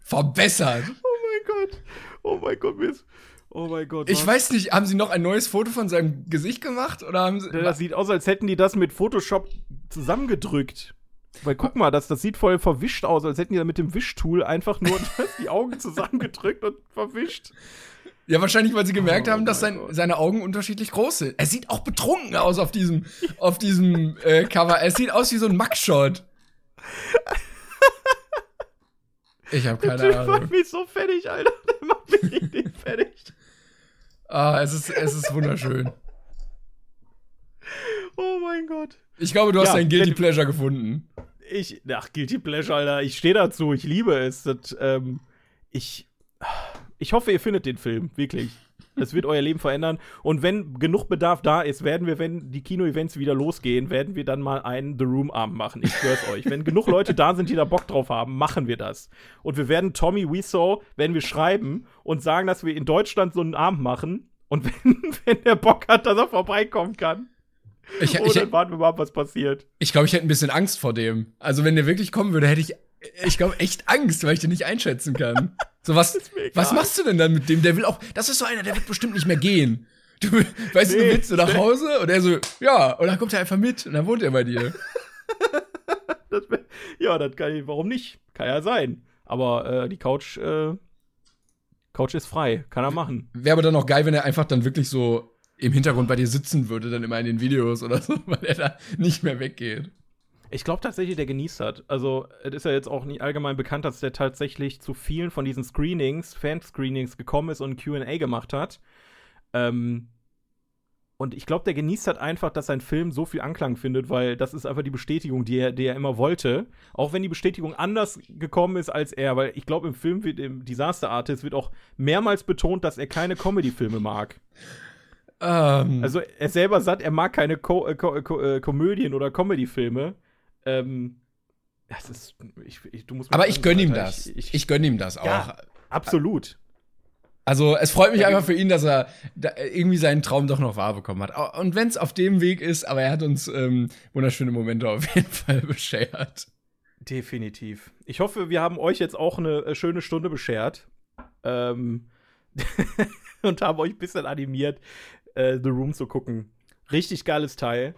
Verbessert. Oh mein Gott. Oh mein Gott, mir ist, Oh mein Gott. Ich was? weiß nicht, haben sie noch ein neues Foto von seinem Gesicht gemacht? Oder haben sie. Das sieht aus, als hätten die das mit Photoshop zusammengedrückt. Weil guck mal, das, das sieht voll verwischt aus, als hätten die da mit dem Wischtool einfach nur <laughs> die Augen zusammengedrückt und verwischt. Ja, wahrscheinlich, weil sie gemerkt Oh haben, dass sein, seine Augen unterschiedlich groß sind. Er sieht auch betrunken aus auf diesem, auf diesem äh, Cover. Er sieht aus wie so ein Mugshot. Ich habe Der keine Typ Ahnung. macht mich so fertig, Alter. <laughs> Der macht mich richtig fertig. Ah, es ist, es ist wunderschön. Oh mein Gott. Ich glaube, du hast Ja, dein Guilty Pleasure gefunden. Ich, ach, Guilty Pleasure, Alter. Ich stehe dazu. Ich liebe es. Das, ähm, ich, ich hoffe, ihr findet den Film. Wirklich. Das wird euer Leben verändern. Und wenn genug Bedarf da ist, werden wir, wenn die Kino-Events wieder losgehen, werden wir dann mal einen The Room-Abend machen. Ich schwör's euch. Wenn genug Leute da sind, die da Bock drauf haben, machen wir das. Und wir werden Tommy Wiseau, werden wir schreiben und sagen, dass wir in Deutschland so einen Abend machen. Und <laughs> wenn, wenn der Bock hat, dass er vorbeikommen kann. Ich, Oh, ich, dann warten wir mal, was passiert. ich glaube, ich hätte ein bisschen Angst vor dem. Also, wenn der wirklich kommen würde, hätte ich, ich glaube, echt Angst, weil ich den nicht einschätzen kann. <laughs> So, was, was machst du denn dann mit dem? Der will auch, das ist so einer, der wird bestimmt nicht mehr gehen. Du, weißt du, Nee, du willst du nach Hause? Und er so, ja, und dann kommt er einfach mit und dann wohnt er bei dir. <laughs> Das ja, das kann ich, warum nicht? Kann ja sein. Aber äh, die Couch, äh, Couch ist frei. Kann er machen. Wäre aber dann auch geil, wenn er einfach dann wirklich so im Hintergrund bei dir sitzen würde, dann immer in den Videos oder so, <laughs> weil er da nicht mehr weggeht. Ich glaube tatsächlich, der genießt hat. Also, es ist ja jetzt auch nicht allgemein bekannt, dass der tatsächlich zu vielen von diesen Screenings, Fan-Screenings gekommen ist und QA gemacht hat. Ähm, und ich glaube, der genießt halt einfach, dass sein Film so viel Anklang findet, weil das ist einfach die Bestätigung, die er, die er immer wollte. Auch wenn die Bestätigung anders gekommen ist als er, weil ich glaube, im Film wird im Disaster Artist wird auch mehrmals betont, dass er keine Comedy-Filme mag. Ähm, Also er selber sagt, er mag keine Ko Ko Ko Komödien oder Comedy-Filme. Ähm, das ist, ich, ich, du musst aber ich gönn ihm das. Ich, Ich, ich, gönn ihm das auch. Ja. absolut. Also es freut mich einfach für ihn, dass er da irgendwie seinen Traum doch noch wahr bekommen hat. Und wenn es auf dem Weg ist, aber er hat uns ähm, wunderschöne Momente auf jeden <laughs> Fall beschert. Definitiv. Ich hoffe, wir haben euch jetzt auch eine äh, schöne Stunde beschert. Ähm, <laughs> und haben euch ein bisschen animiert, äh, The Room zu gucken. Richtig geiles Teil.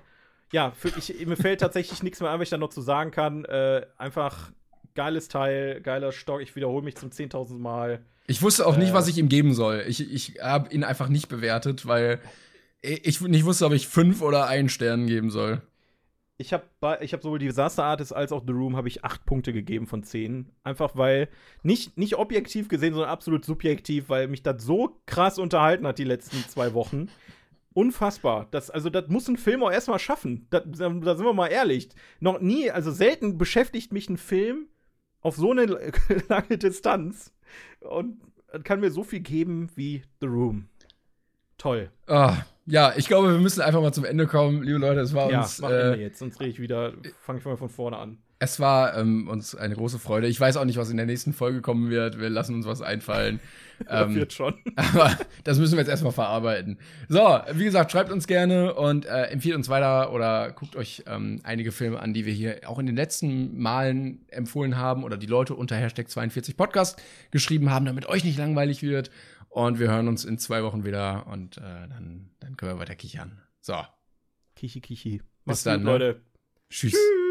Ja, für, ich, mir fällt tatsächlich nichts mehr ein, was ich da noch zu sagen kann. Äh, einfach geiles Teil, geiler Stock. Ich wiederhole mich zum 10.000 Mal. Ich wusste auch nicht, Äh. was ich ihm geben soll. Ich, ich habe ihn einfach nicht bewertet, weil ich nicht wusste, ob ich fünf oder einen Stern geben soll. Ich habe ich hab sowohl Disaster Artist als auch The Room habe ich acht Punkte gegeben von zehn. Einfach weil, nicht, nicht objektiv gesehen, sondern absolut subjektiv, weil mich das so krass unterhalten hat die letzten zwei Wochen. Unfassbar. Das, also, das muss ein Film auch erstmal schaffen. Da, da sind wir mal ehrlich. Noch nie, also selten beschäftigt mich ein Film auf so eine <laughs> lange Distanz und kann mir so viel geben wie The Room. Toll. Ah, ja, ich glaube, wir müssen einfach mal zum Ende kommen, liebe Leute. Es war Ja, uns mach äh, Ende jetzt, sonst rede ich wieder, fange ich mal von vorne an. Es war ähm, uns eine große Freude. Ich weiß auch nicht, was in der nächsten Folge kommen wird. Wir lassen uns was einfallen. <laughs> ähm, wird schon. <laughs> Aber das müssen wir jetzt erstmal verarbeiten. So, wie gesagt, schreibt uns gerne und äh, empfiehlt uns weiter oder guckt euch ähm, einige Filme an, die wir hier auch in den letzten Malen empfohlen haben oder die Leute unter Hashtag 42 Podcast geschrieben haben, damit euch nicht langweilig wird. Und wir hören uns in zwei Wochen wieder und äh, dann, dann können wir weiter kichern. So. Kichi, kichi. Bis dann, ne? Leute. Tschüss. Tschüss.